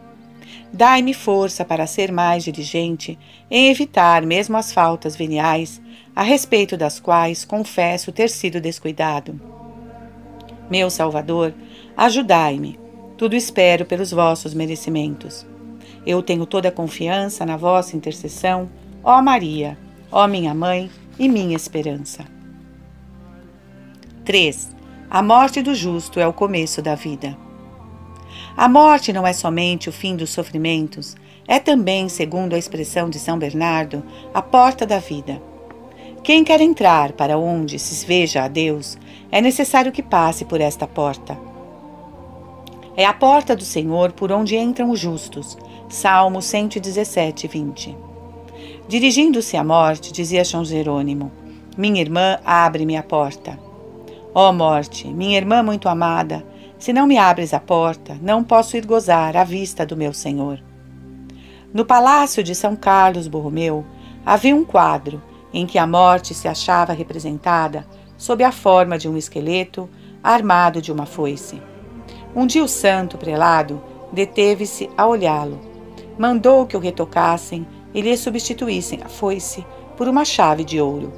Dai-me força para ser mais diligente em evitar mesmo as faltas veniais, a respeito das quais confesso ter sido descuidado. Meu Salvador, ajudai-me. Tudo espero pelos vossos merecimentos. Eu tenho toda a confiança na vossa intercessão, ó Maria, ó minha mãe e minha esperança. 3. A morte do justo é o começo da vida. A morte não é somente o fim dos sofrimentos, é também, segundo a expressão de São Bernardo, a porta da vida. Quem quer entrar para onde se veja a Deus, é necessário que passe por esta porta. É a porta do Senhor por onde entram os justos. Salmo 117, 20. Dirigindo-se à morte, dizia São Jerônimo: Minha irmã, abre-me a porta. Ó oh morte, minha irmã muito amada, se não me abres a porta, não posso ir gozar à vista do meu Senhor. No palácio de São Carlos Borromeu havia um quadro em que a morte se achava representada sob a forma de um esqueleto armado de uma foice. Um dia o santo prelado deteve-se a olhá-lo. Mandou que o retocassem e lhe substituíssem a foice por uma chave de ouro.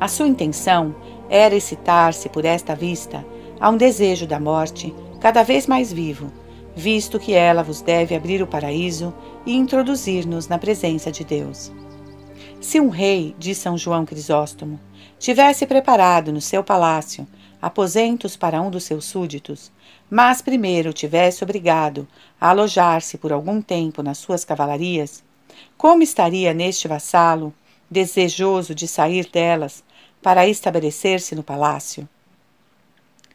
A sua intenção era excitar-se por esta vista a um desejo da morte cada vez mais vivo, visto que ela vos deve abrir o paraíso e introduzir-nos na presença de Deus. Se um rei, diz São João Crisóstomo, tivesse preparado no seu palácio aposentos para um dos seus súditos, mas primeiro tivesse obrigado a alojar-se por algum tempo nas suas cavalarias, como estaria neste vassalo, desejoso de sair delas para estabelecer-se no palácio?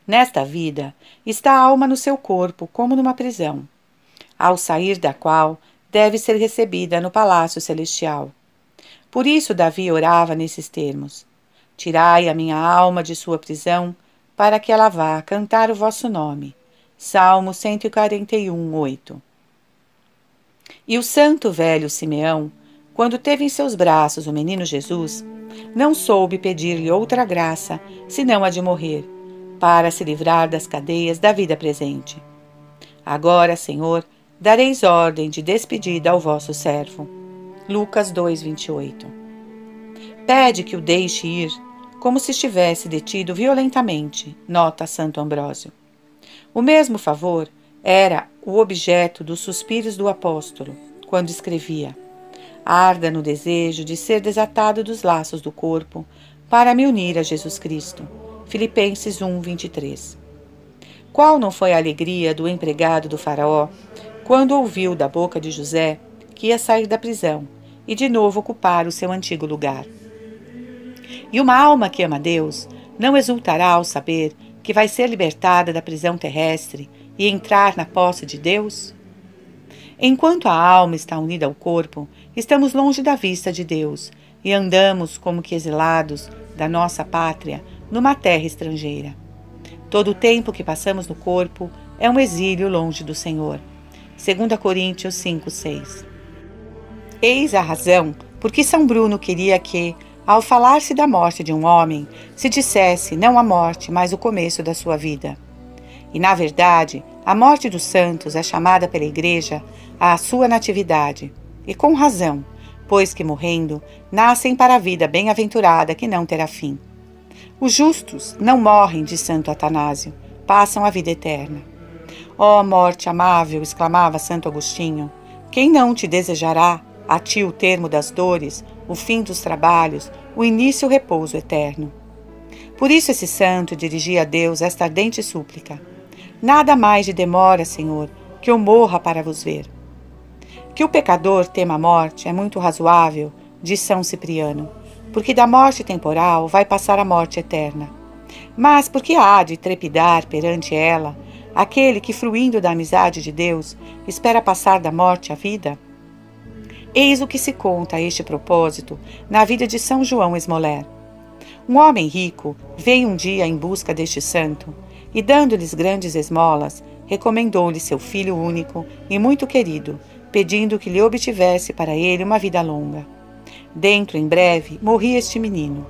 Nesta vida está a alma no seu corpo, como numa prisão, ao sair da qual deve ser recebida no palácio celestial. Por isso Davi orava nesses termos: Tirai a minha alma de sua prisão, para que ela vá cantar o vosso nome. Salmo 141, 8. E o santo velho Simeão, quando teve em seus braços o menino Jesus, não soube pedir-lhe outra graça senão a de morrer, para se livrar das cadeias da vida presente. Agora, Senhor, dareis ordem de despedida ao vosso servo. Lucas 2:28. Pede que o deixe ir, como se estivesse detido violentamente, nota Santo Ambrósio. O mesmo favor era o objeto dos suspiros do apóstolo, quando escrevia: Arda no desejo de ser desatado dos laços do corpo para me unir a Jesus Cristo Filipenses 1, 23. Qual não foi a alegria do empregado do Faraó quando ouviu da boca de José que ia sair da prisão e de novo ocupar o seu antigo lugar? E uma alma que ama Deus não exultará ao saber que vai ser libertada da prisão terrestre e entrar na posse de Deus? Enquanto a alma está unida ao corpo, estamos longe da vista de Deus e andamos como que exilados da nossa pátria numa terra estrangeira. Todo o tempo que passamos no corpo é um exílio longe do Senhor. 2 Coríntios 5, 6. Eis a razão por que São Bruno queria que, ao falar-se da morte de um homem, se dissesse não a morte, mas o começo da sua vida. E, na verdade, a morte dos santos é chamada pela Igreja à sua natividade, e com razão, pois que morrendo, nascem para a vida bem-aventurada que não terá fim. Os justos não morrem, de Santo Atanásio, passam a vida eterna. Ó oh, morte amável, exclamava Santo Agostinho, quem não te desejará, a ti o termo das dores, o fim dos trabalhos, o início e o repouso eterno? Por isso esse santo dirigia a Deus esta ardente súplica: Nada mais de demora, Senhor, que eu morra para vos ver. Que o pecador tema a morte é muito razoável, diz São Cipriano porque da morte temporal vai passar a morte eterna. Mas porque há de trepidar perante ela aquele que, fruindo da amizade de Deus, espera passar da morte à vida? Eis o que se conta a este propósito na vida de São João Esmoler. Um homem rico veio um dia em busca deste santo e, dando-lhes grandes esmolas, recomendou-lhe seu filho único e muito querido, pedindo que lhe obtivesse para ele uma vida longa. Dentro, em breve, morria este menino.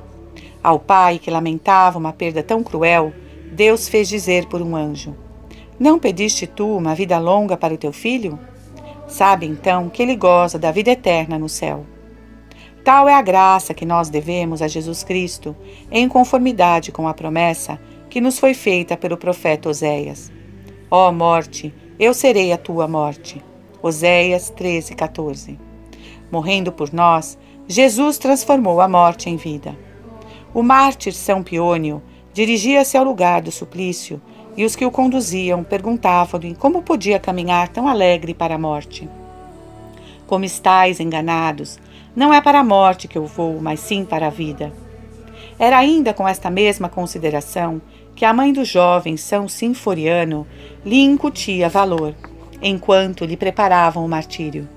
Ao pai, que lamentava uma perda tão cruel, Deus fez dizer por um anjo: Não pediste tu uma vida longa para o teu filho? Sabe então que ele goza da vida eterna no céu. Tal é a graça que nós devemos a Jesus Cristo, em conformidade com a promessa que nos foi feita pelo profeta Oséias. Ó morte, eu serei a tua morte. Oséias 13, 14. Morrendo por nós, Jesus transformou a morte em vida. O mártir São Piônio dirigia-se ao lugar do suplício e os que o conduziam perguntavam-lhe como podia caminhar tão alegre para a morte. Como estáis enganados, não é para a morte que eu vou, mas sim para a vida. Era ainda com esta mesma consideração que a mãe do jovem São Sinforiano lhe incutia valor, enquanto lhe preparavam o martírio.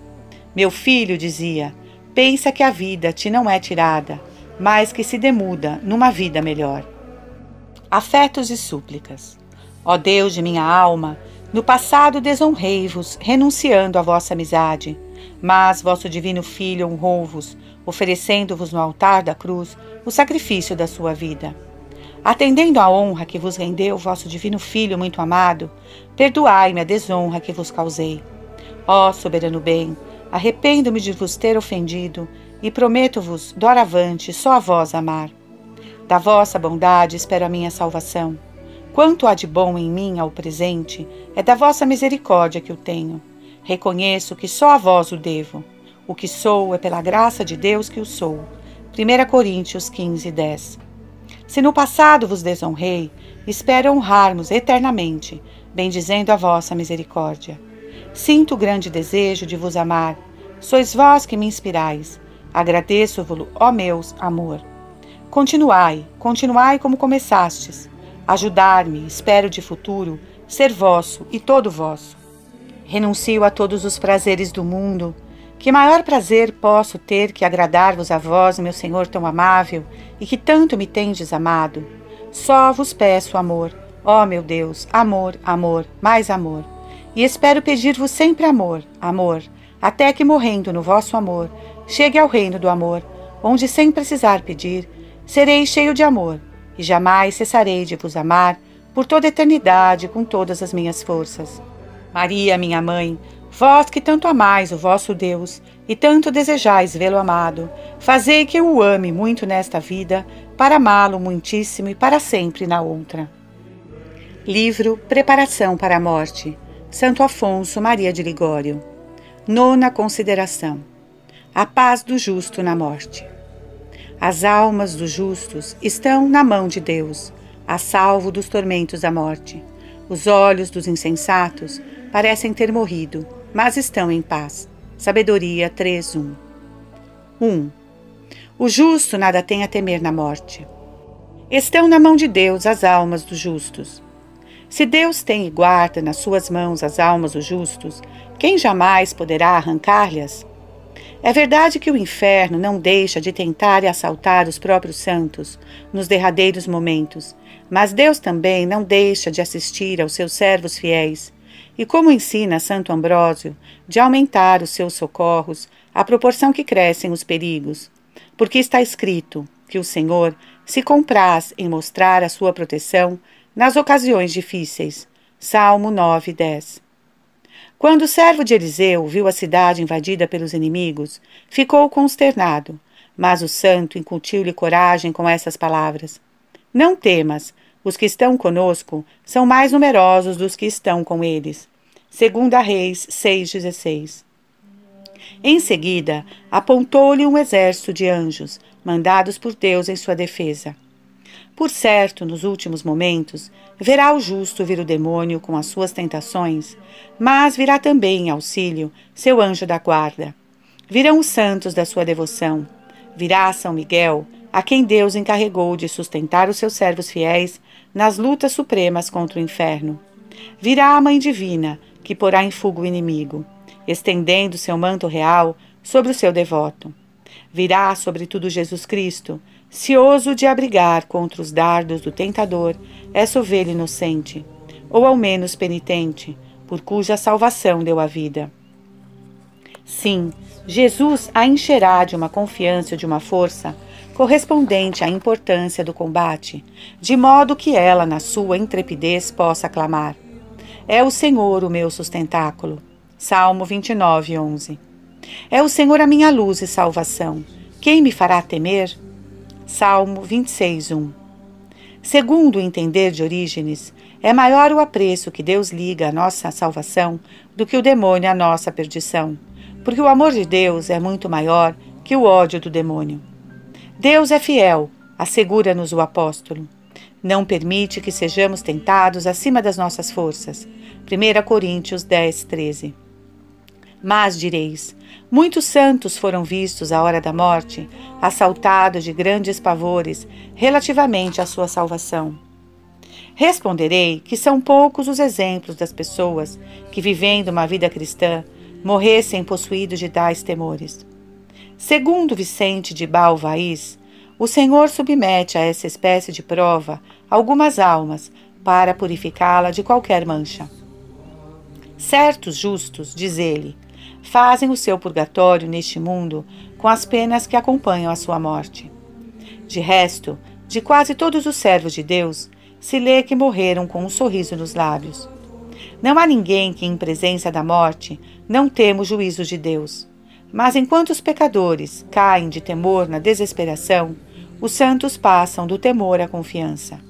Meu filho, dizia, Pensa que a vida te não é tirada, mas que se demuda numa vida melhor. Afetos e súplicas. Ó Deus de minha alma, no passado desonrei-vos, renunciando à vossa amizade, mas vosso divino Filho honrou-vos, oferecendo-vos no altar da cruz o sacrifício da sua vida. Atendendo à honra que vos rendeu vosso divino Filho muito amado, perdoai-me a desonra que vos causei. Ó soberano bem, Arrependo-me de vos ter ofendido e prometo-vos, doravante, só a vós amar. Da vossa bondade espero a minha salvação. Quanto há de bom em mim ao presente, é da vossa misericórdia que o tenho. Reconheço que só a vós o devo. O que sou é pela graça de Deus que o sou. 1 Coríntios 15, 10. Se no passado vos desonrei, espero honrar-vos eternamente, bendizendo a vossa misericórdia. Sinto grande desejo de vos amar. Sois vós que me inspirais. Agradeço-vos, ó meus amor. Continuai, continuai como começastes. Ajudar-me, espero de futuro, ser vosso e todo vosso. Renuncio a todos os prazeres do mundo. Que maior prazer posso ter que agradar-vos a vós, meu Senhor tão amável, e que tanto me tendes amado? Só vos peço amor, ó meu Deus, amor, amor, mais amor. E espero pedir-vos sempre amor, amor, até que morrendo no vosso amor, chegue ao reino do amor, onde sem precisar pedir, serei cheio de amor, e jamais cessarei de vos amar por toda a eternidade com todas as minhas forças. Maria, minha mãe, vós que tanto amais o vosso Deus e tanto desejais vê-lo amado, fazei que eu o ame muito nesta vida, para amá-lo muitíssimo e para sempre na outra. Livro Preparação para a Morte, Santo Afonso Maria de Ligório. Nona consideração: A paz do justo na morte. As almas dos justos estão na mão de Deus, a salvo dos tormentos da morte. Os olhos dos insensatos parecem ter morrido, mas estão em paz. Sabedoria 3:1. 1. O justo nada tem a temer na morte. Estão na mão de Deus as almas dos justos. Se Deus tem e guarda nas suas mãos as almas dos justos, quem jamais poderá arrancar-lhes? É verdade que o inferno não deixa de tentar e assaltar os próprios santos nos derradeiros momentos, mas Deus também não deixa de assistir aos seus servos fiéis, e como ensina Santo Ambrósio, de aumentar os seus socorros à proporção que crescem os perigos, porque está escrito que o Senhor se compraz em mostrar a sua proteção nas ocasiões difíceis. Salmo 9, 10. Quando o servo de Eliseu viu a cidade invadida pelos inimigos, ficou consternado, mas o santo incutiu-lhe coragem com essas palavras: Não temas, os que estão conosco são mais numerosos dos que estão com eles. Segunda Reis 6:16. Em seguida, apontou-lhe um exército de anjos, mandados por Deus em sua defesa. Por certo, nos últimos momentos, verá o justo vir o demônio com as suas tentações, mas virá também em auxílio seu anjo da guarda. Virão os santos da sua devoção. Virá São Miguel, a quem Deus encarregou de sustentar os seus servos fiéis nas lutas supremas contra o inferno. Virá a Mãe Divina, que porá em fuga o inimigo, estendendo seu manto real sobre o seu devoto. Virá, sobretudo, Jesus Cristo, cioso de abrigar contra os dardos do tentador essa ovelha inocente, ou ao menos penitente, por cuja salvação deu a vida. Sim, Jesus a encherá de uma confiança e de uma força correspondente à importância do combate, de modo que ela, na sua intrepidez, possa clamar: É o Senhor o meu sustentáculo. Salmo 29, 11. É o Senhor a minha luz e salvação. Quem me fará temer? Salmo 26, 1. Segundo o entender de Orígenes, é maior o apreço que Deus liga à nossa salvação do que o demônio à nossa perdição, porque o amor de Deus é muito maior que o ódio do demônio. Deus é fiel, assegura-nos o apóstolo. Não permite que sejamos tentados acima das nossas forças. 1 Coríntios 10, 13. Mas direis: muitos santos foram vistos à hora da morte, assaltados de grandes pavores relativamente à sua salvação. Responderei que são poucos os exemplos das pessoas que, vivendo uma vida cristã, morressem possuídos de tais temores. Segundo Vicente de Balvaís, o Senhor submete a essa espécie de prova algumas almas para purificá-la de qualquer mancha. Certos justos, diz ele, fazem o seu purgatório neste mundo com as penas que acompanham a sua morte. De resto, de quase todos os servos de Deus, se lê que morreram com um sorriso nos lábios. Não há ninguém que, em presença da morte, não teme o juízo de Deus. Mas enquanto os pecadores caem de temor na desesperação, os santos passam do temor à confiança.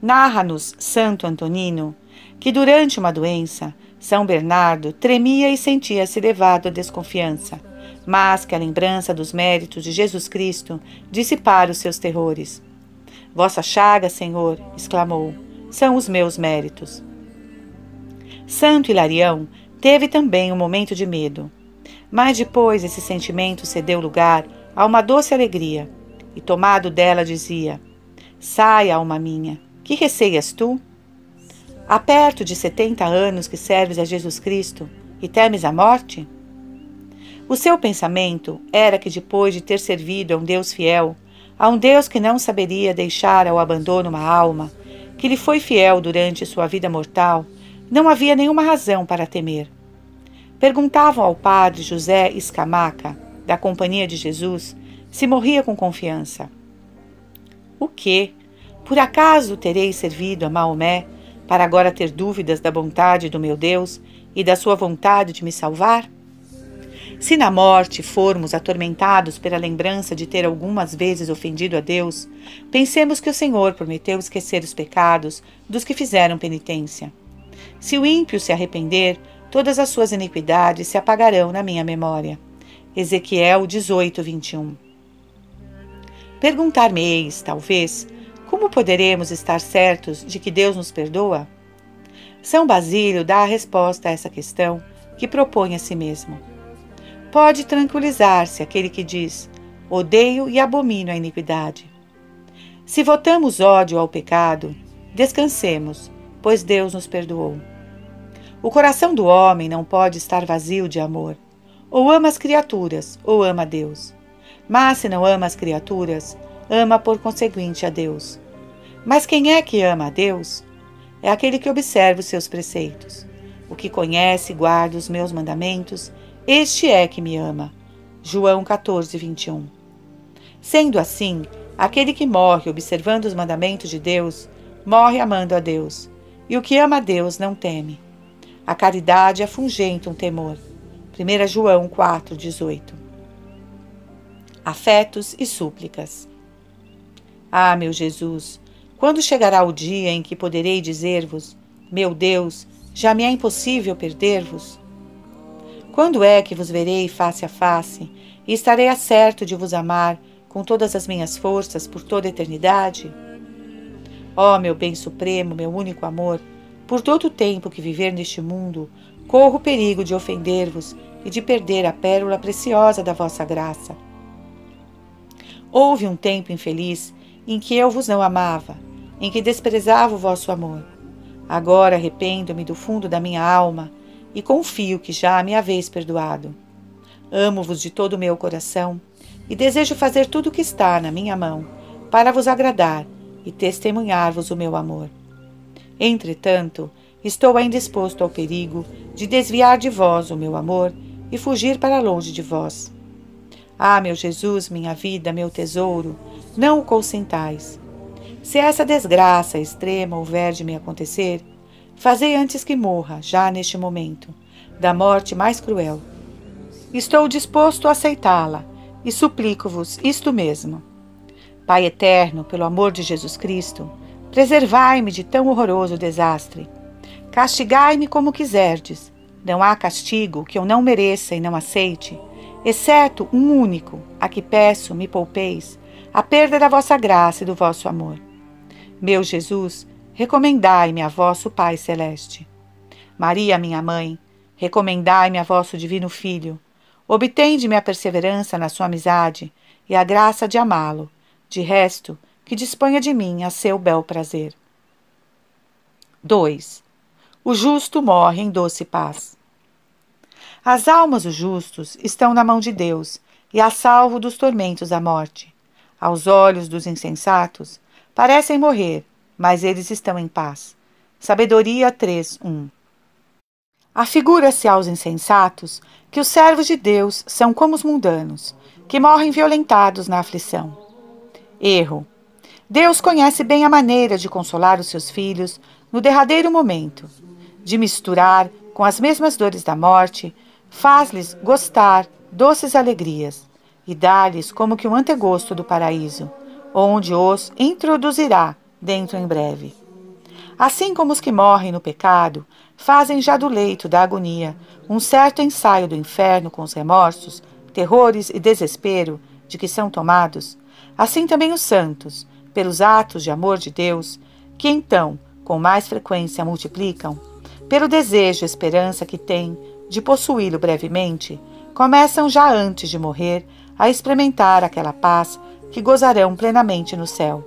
Narra-nos Santo Antonino que durante uma doença, São Bernardo tremia e sentia-se levado à desconfiança, mas que a lembrança dos méritos de Jesus Cristo dissipara os seus terrores. Vossa chaga, Senhor, exclamou, são os meus méritos. Santo Hilarião teve também um momento de medo, mas depois esse sentimento cedeu lugar a uma doce alegria, e tomado dela dizia: Saia, alma minha, que receias tu? Há perto de setenta anos que serves a Jesus Cristo e temes a morte? O seu pensamento era que depois de ter servido a um Deus fiel, a um Deus que não saberia deixar ao abandono uma alma, que lhe foi fiel durante sua vida mortal, não havia nenhuma razão para temer. Perguntavam ao padre José Escamaca, da Companhia de Jesus, se morria com confiança. O que? Por acaso terei servido a Maomé para agora ter dúvidas da vontade do meu Deus e da sua vontade de me salvar? Se na morte formos atormentados pela lembrança de ter algumas vezes ofendido a Deus, pensemos que o Senhor prometeu esquecer os pecados dos que fizeram penitência. Se o ímpio se arrepender, todas as suas iniquidades se apagarão na minha memória. Ezequiel 18, 21. Perguntar-me-eis, talvez, como poderemos estar certos de que Deus nos perdoa? São Basílio dá a resposta a essa questão que propõe a si mesmo. Pode tranquilizar-se aquele que diz: odeio e abomino a iniquidade. Se votamos ódio ao pecado, descansemos, pois Deus nos perdoou. O coração do homem não pode estar vazio de amor. Ou ama as criaturas, ou ama Deus. Mas se não ama as criaturas, ama por conseguinte a Deus. Mas quem é que ama a Deus? É aquele que observa os seus preceitos. O que conhece e guarda os meus mandamentos, este é que me ama. João 14, 21. Sendo assim, aquele que morre observando os mandamentos de Deus, morre amando a Deus. E o que ama a Deus não teme. A caridade afungenta um temor. 1 João 4, 18. Afetos e súplicas. Ah, meu Jesus, quando chegará o dia em que poderei dizer-vos: Meu Deus, já me é impossível perder-vos? Quando é que vos verei face a face e estarei a certo de vos amar com todas as minhas forças por toda a eternidade? Ó oh, meu bem supremo, meu único amor, por todo o tempo que viver neste mundo, corro o perigo de ofender-vos e de perder a pérola preciosa da vossa graça. Houve um tempo infeliz em que eu vos não amava, em que desprezava o vosso amor. Agora arrependo-me do fundo da minha alma e confio que já me haveis perdoado. Amo-vos de todo o meu coração e desejo fazer tudo o que está na minha mão para vos agradar e testemunhar-vos o meu amor. Entretanto, estou ainda exposto ao perigo de desviar de vós o meu amor e fugir para longe de vós. Ah, meu Jesus, minha vida, meu tesouro, não o consentais. Se essa desgraça extrema houver de me acontecer, fazei antes que morra, já neste momento, da morte mais cruel. Estou disposto a aceitá-la e suplico-vos isto mesmo. Pai eterno, pelo amor de Jesus Cristo, preservai-me de tão horroroso desastre. Castigai-me como quiserdes. Não há castigo que eu não mereça e não aceite, exceto um único, a que peço me poupeis, a perda da vossa graça e do vosso amor. Meu Jesus, recomendai-me a vosso Pai Celeste. Maria, minha mãe, recomendai-me a vosso Divino Filho. Obtende-me a perseverança na sua amizade e a graça de amá-lo. De resto, que disponha de mim a seu bel prazer. 2. O justo morre em doce paz. As almas dos justos estão na mão de Deus e a salvo dos tormentos da morte. Aos olhos dos insensatos, Parecem morrer, mas eles estão em paz. Sabedoria 3:1. Afigura-se aos insensatos que os servos de Deus são como os mundanos, que morrem violentados na aflição. Erro. Deus conhece bem a maneira de consolar os seus filhos no derradeiro momento, de misturar com as mesmas dores da morte, faz-lhes gostar doces alegrias, e dá-lhes como que um antegosto do paraíso, onde os introduzirá dentro em breve. Assim como os que morrem no pecado fazem já do leito da agonia um certo ensaio do inferno com os remorsos, terrores e desespero de que são tomados, assim também os santos, pelos atos de amor de Deus, que então, com mais frequência multiplicam, pelo desejo e esperança que têm de possuí-lo brevemente, começam já antes de morrer a experimentar aquela paz que gozarão plenamente no céu.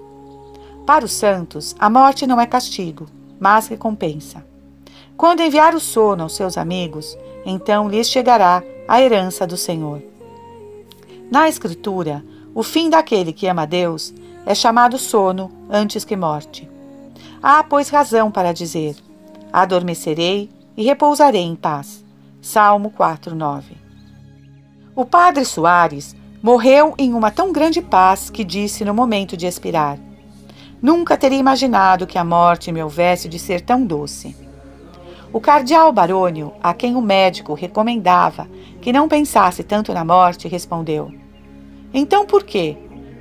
Para os santos, a morte não é castigo, mas recompensa. Quando enviar o sono aos seus amigos, então lhes chegará a herança do Senhor. Na Escritura, o fim daquele que ama Deus é chamado sono antes que morte. Há, pois, razão para dizer: adormecerei e repousarei em paz. Salmo 4:9. O padre Soares morreu em uma tão grande paz que disse no momento de expirar: Nunca teria imaginado que a morte me houvesse de ser tão doce. O cardeal Barônio, a quem o médico recomendava que não pensasse tanto na morte, respondeu: Então por quê?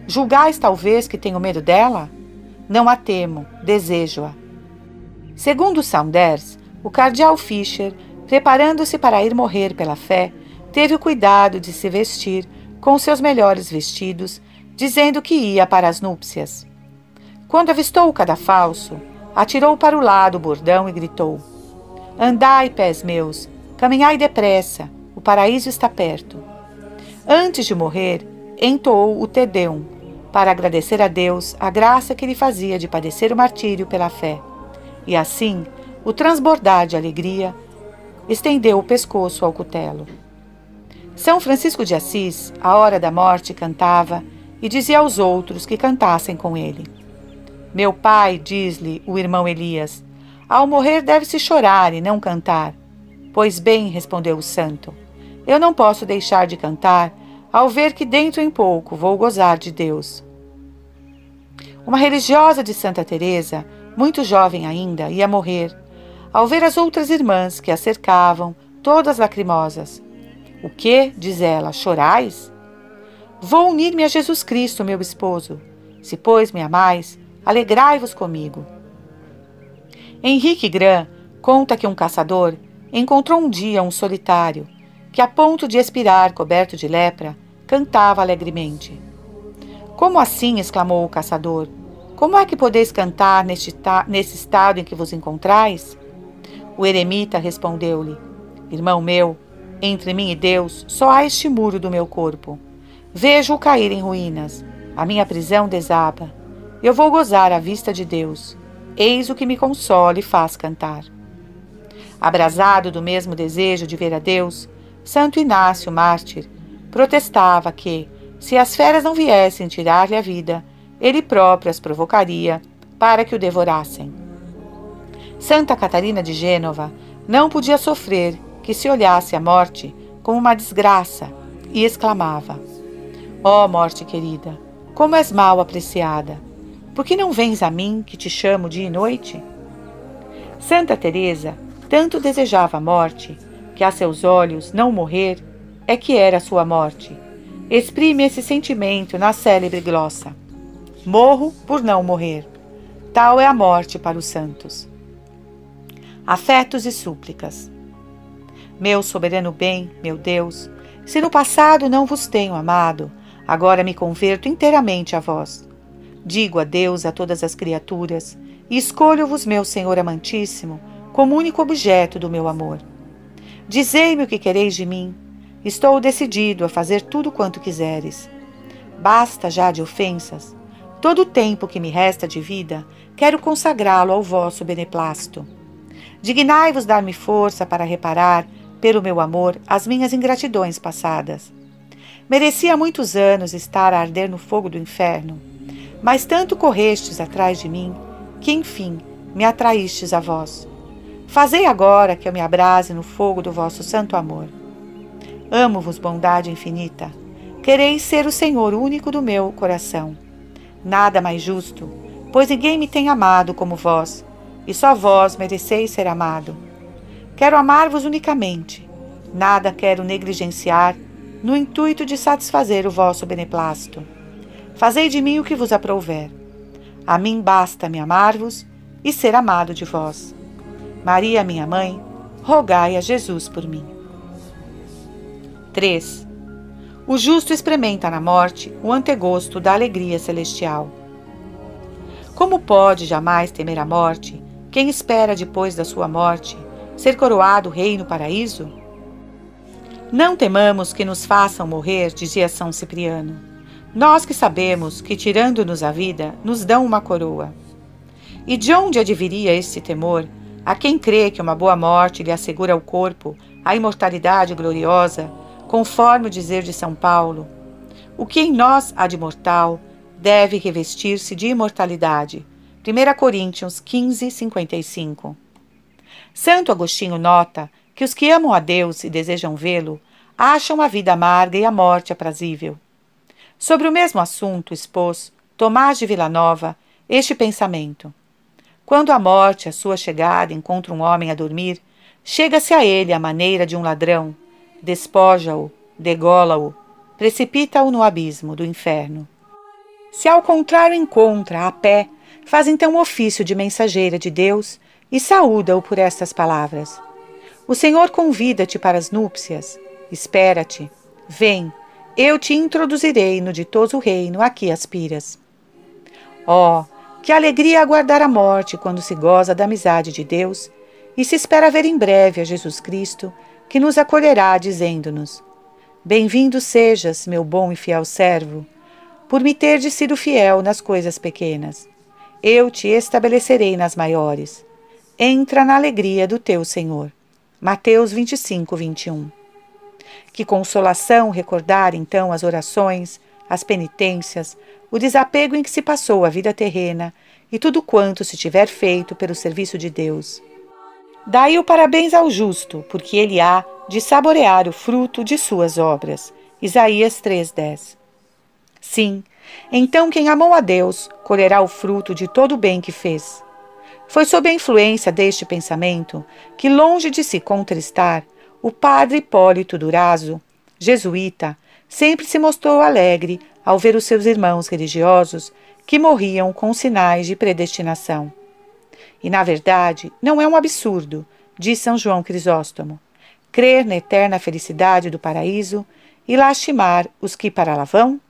Julgais talvez que tenho medo dela? Não a temo, desejo-a. Segundo Saunders, o cardeal Fischer, preparando-se para ir morrer pela fé, teve o cuidado de se vestir com seus melhores vestidos, dizendo que ia para as núpcias. Quando avistou o cadafalso, atirou para o lado o bordão e gritou: Andai, pés meus, caminhai depressa, o paraíso está perto. Antes de morrer, entoou o Tedeum, para agradecer a Deus a graça que lhe fazia de padecer o martírio pela fé. E assim, o transbordar de alegria, estendeu o pescoço ao cutelo. São Francisco de Assis, à hora da morte, cantava e dizia aos outros que cantassem com ele. Meu pai, diz-lhe o irmão Elias, ao morrer deve-se chorar e não cantar. Pois bem, respondeu o santo, eu não posso deixar de cantar ao ver que dentro em pouco vou gozar de Deus. Uma religiosa de Santa Teresa, muito jovem ainda, ia morrer, ao ver as outras irmãs que a cercavam, todas lacrimosas. O que, diz ela, chorais? Vou unir-me a Jesus Cristo, meu esposo. Se, pois, me amais, alegrai-vos comigo. Henrique Gran conta que um caçador encontrou um dia um solitário que, a ponto de expirar coberto de lepra, cantava alegremente. Como assim? exclamou o caçador. Como é que podeis cantar neste nesse estado em que vos encontrais? O eremita respondeu-lhe: Irmão meu, entre mim e Deus só há este muro do meu corpo. Vejo-o cair em ruínas. A minha prisão desaba. Eu vou gozar à vista de Deus. Eis o que me consola e faz cantar. Abrasado do mesmo desejo de ver a Deus, Santo Inácio, mártir, protestava que, se as feras não viessem tirar-lhe a vida, ele próprio as provocaria para que o devorassem. Santa Catarina de Gênova não podia sofrer que se olhasse a morte como uma desgraça e exclamava: Ó oh, morte querida, como és mal apreciada! Por que não vens a mim que te chamo dia e noite? Santa Teresa tanto desejava a morte que a seus olhos não morrer é que era sua morte. Exprime esse sentimento na célebre glossa: Morro por não morrer. Tal é a morte para os santos. Afetos e súplicas. Meu soberano bem, meu Deus, se no passado não vos tenho amado, agora me converto inteiramente a vós. Digo adeus a todas as criaturas e escolho-vos, meu Senhor amantíssimo, como único objeto do meu amor. Dizei-me o que quereis de mim. Estou decidido a fazer tudo quanto quiseres. Basta já de ofensas. Todo o tempo que me resta de vida, quero consagrá-lo ao vosso beneplácito. Dignai-vos dar-me força para reparar pelo meu amor as minhas ingratidões passadas. Merecia muitos anos estar a arder no fogo do inferno, mas tanto correstes atrás de mim que, enfim, me atraístes a vós. Fazei agora que eu me abrase no fogo do vosso santo amor. Amo-vos, bondade infinita. Quereis ser o Senhor único do meu coração. Nada mais justo, pois ninguém me tem amado como vós, e só vós mereceis ser amado. Quero amar-vos unicamente. Nada quero negligenciar, no intuito de satisfazer o vosso beneplácito. Fazei de mim o que vos aprouver. A mim basta-me amar-vos e ser amado de vós. Maria, minha mãe, rogai a Jesus por mim. 3. O justo experimenta na morte o antegosto da alegria celestial. Como pode jamais temer a morte quem espera depois da sua morte ser coroado rei no paraíso? Não temamos que nos façam morrer, dizia São Cipriano. Nós que sabemos que, tirando-nos a vida, nos dão uma coroa. E de onde adviria esse temor a quem crê que uma boa morte lhe assegura ao corpo a imortalidade gloriosa, conforme o dizer de São Paulo? O que em nós há de mortal deve revestir-se de imortalidade. 1 Coríntios 15, 55. Santo Agostinho nota que os que amam a Deus e desejam vê-lo acham a vida amarga e a morte aprazível. Sobre o mesmo assunto expôs Tomás de Villanova este pensamento. Quando a morte, a sua chegada, encontra um homem a dormir, chega-se a ele à maneira de um ladrão, despoja-o, degola-o, precipita-o no abismo do inferno. Se ao contrário encontra, a pé, faz então o ofício de mensageira de Deus e saúda-o por estas palavras. O Senhor convida-te para as núpcias. Espera-te. Vem, eu te introduzirei no ditoso reino a que aspiras. Oh, que alegria aguardar a morte quando se goza da amizade de Deus e se espera ver em breve a Jesus Cristo, que nos acolherá, dizendo-nos: Bem-vindo sejas, meu bom e fiel servo, por me ter sido fiel nas coisas pequenas. Eu te estabelecerei nas maiores. Entra na alegria do teu Senhor. Mateus 25, 21. Que consolação recordar então as orações, as penitências, o desapego em que se passou a vida terrena e tudo quanto se tiver feito pelo serviço de Deus. Daí o parabéns ao justo, porque ele há de saborear o fruto de suas obras. Isaías 3:10. Sim, então quem amou a Deus colherá o fruto de todo o bem que fez. Foi sob a influência deste pensamento que, longe de se contristar, o padre Hipólito Durazo, jesuíta, sempre se mostrou alegre ao ver os seus irmãos religiosos que morriam com sinais de predestinação. E, na verdade, não é um absurdo, diz São João Crisóstomo, crer na eterna felicidade do paraíso e lastimar os que para lá vão?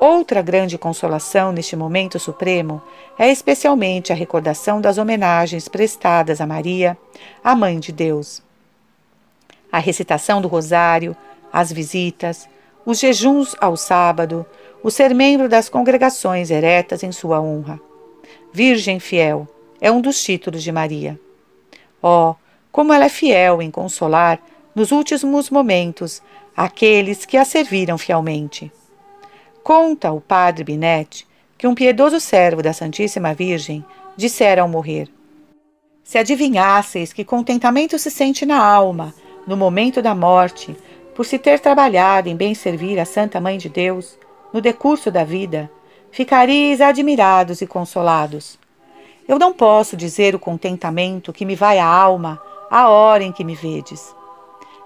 Outra grande consolação neste momento supremo é especialmente a recordação das homenagens prestadas a Maria, a Mãe de Deus. A recitação do Rosário, as visitas, os jejuns ao sábado, o ser membro das congregações eretas em sua honra. Virgem fiel é um dos títulos de Maria. Oh, como ela é fiel em consolar, nos últimos momentos, aqueles que a serviram fielmente. Conta o padre Binet que um piedoso servo da Santíssima Virgem dissera ao morrer: Se adivinhasseis que contentamento se sente na alma, no momento da morte, por se ter trabalhado em bem servir a Santa Mãe de Deus, no decurso da vida, ficaríeis admirados e consolados. Eu não posso dizer o contentamento que me vai à alma a hora em que me vedes.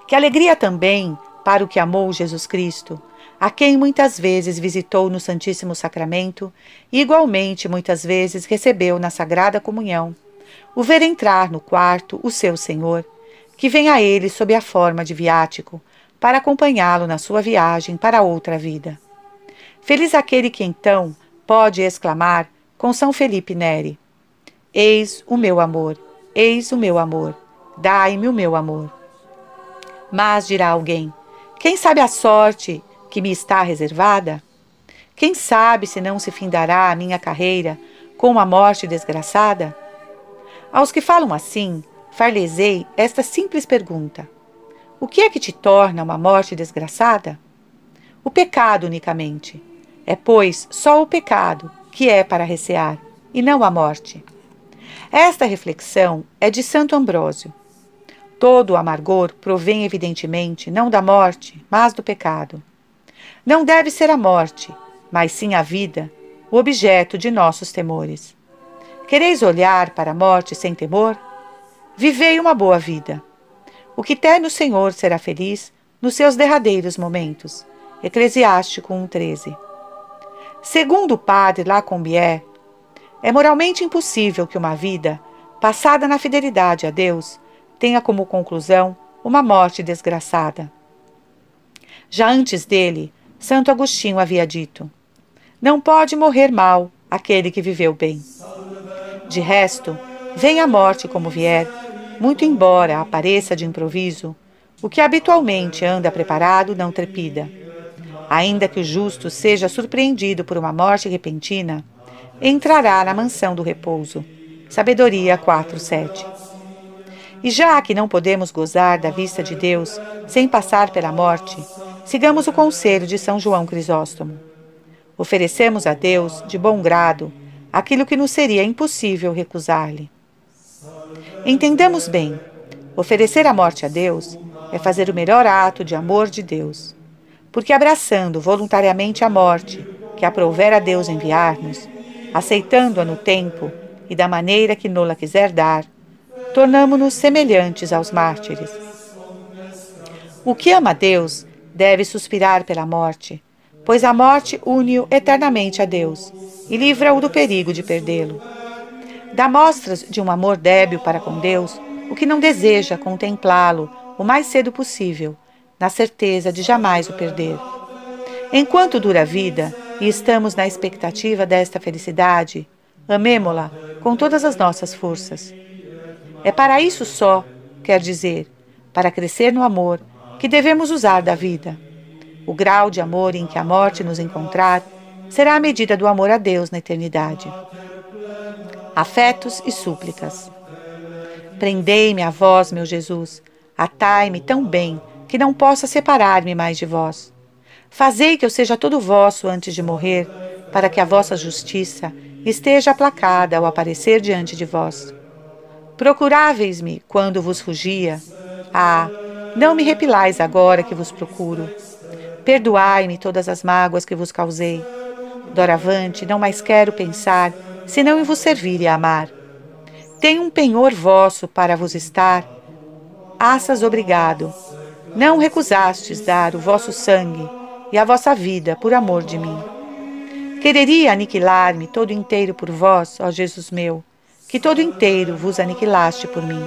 Que alegria também para o que amou Jesus Cristo, a quem muitas vezes visitou no Santíssimo Sacramento e igualmente muitas vezes recebeu na Sagrada Comunhão, o ver entrar no quarto o seu Senhor, que vem a ele sob a forma de viático, para acompanhá-lo na sua viagem para outra vida. Feliz aquele que então pode exclamar com São Felipe Neri: Eis o meu amor, eis o meu amor, dai-me o meu amor. Mas dirá alguém: quem sabe a sorte que me está reservada? Quem sabe se não se findará a minha carreira com uma morte desgraçada? Aos que falam assim, farlesei esta simples pergunta: O que é que te torna uma morte desgraçada? O pecado unicamente. É, pois, só o pecado que é para recear, e não a morte. Esta reflexão é de Santo Ambrósio. Todo o amargor provém, evidentemente, não da morte, mas do pecado. Não deve ser a morte, mas sim a vida, o objeto de nossos temores. Quereis olhar para a morte sem temor? Vivei uma boa vida. O que teme o Senhor será feliz nos seus derradeiros momentos. Eclesiástico 1,13. Segundo o padre Lacombier, é moralmente impossível que uma vida, passada na fidelidade a Deus, tenha como conclusão uma morte desgraçada. Já antes dele, Santo Agostinho havia dito: Não pode morrer mal aquele que viveu bem. De resto, venha a morte como vier, muito embora apareça de improviso, o que habitualmente anda preparado não trepida. Ainda que o justo seja surpreendido por uma morte repentina, entrará na mansão do repouso. Sabedoria 4:7. E já que não podemos gozar da vista de Deus sem passar pela morte, sigamos o conselho de São João Crisóstomo. Oferecemos a Deus, de bom grado, aquilo que nos seria impossível recusar-lhe. Entendamos bem: oferecer a morte a Deus é fazer o melhor ato de amor de Deus. Porque abraçando voluntariamente a morte, que aprouver a Deus enviar-nos, aceitando-a no tempo e da maneira que nola quiser dar, tornamo-nos semelhantes aos mártires. O que ama Deus deve suspirar pela morte, pois a morte une-o eternamente a Deus e livra-o do perigo de perdê-lo. Dá mostras de um amor débil para com Deus, o que não deseja contemplá-lo o mais cedo possível, na certeza de jamais o perder. Enquanto dura a vida e estamos na expectativa desta felicidade, amemo-la com todas as nossas forças. É para isso só, quer dizer, para crescer no amor, que devemos usar da vida. O grau de amor em que a morte nos encontrar será a medida do amor a Deus na eternidade. Afetos e súplicas. Prendei-me a vós, meu Jesus, atai-me tão bem que não possa separar-me mais de vós. Fazei que eu seja todo vosso antes de morrer, para que a vossa justiça esteja aplacada ao aparecer diante de vós. Procuráveis-me quando vos fugia. Ah, não me repilais agora que vos procuro. Perdoai-me todas as mágoas que vos causei. Doravante, não mais quero pensar, senão em vos servir e amar. Tenho um penhor vosso para vos estar. Assas obrigado. Não recusastes dar o vosso sangue e a vossa vida por amor de mim. Quereria aniquilar-me todo inteiro por vós, ó Jesus meu, que todo inteiro vos aniquilaste por mim.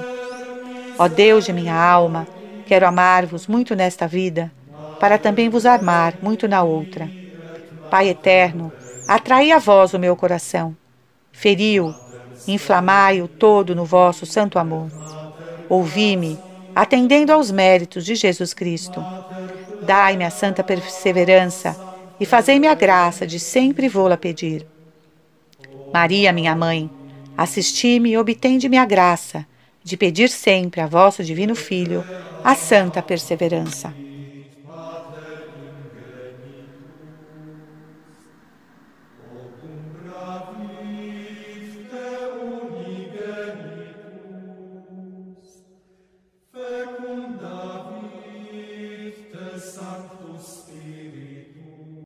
Ó Deus de minha alma, quero amar-vos muito nesta vida para também vos amar muito na outra. Pai eterno, atrai a vós o meu coração. Feriu, inflamai-o todo no vosso santo amor. Ouvi-me, atendendo aos méritos de Jesus Cristo. Dai-me a santa perseverança e fazei-me a graça de sempre vô-la pedir. Maria, minha mãe, assisti-me e obtende-me a graça de pedir sempre a vosso divino Filho a santa perseverança.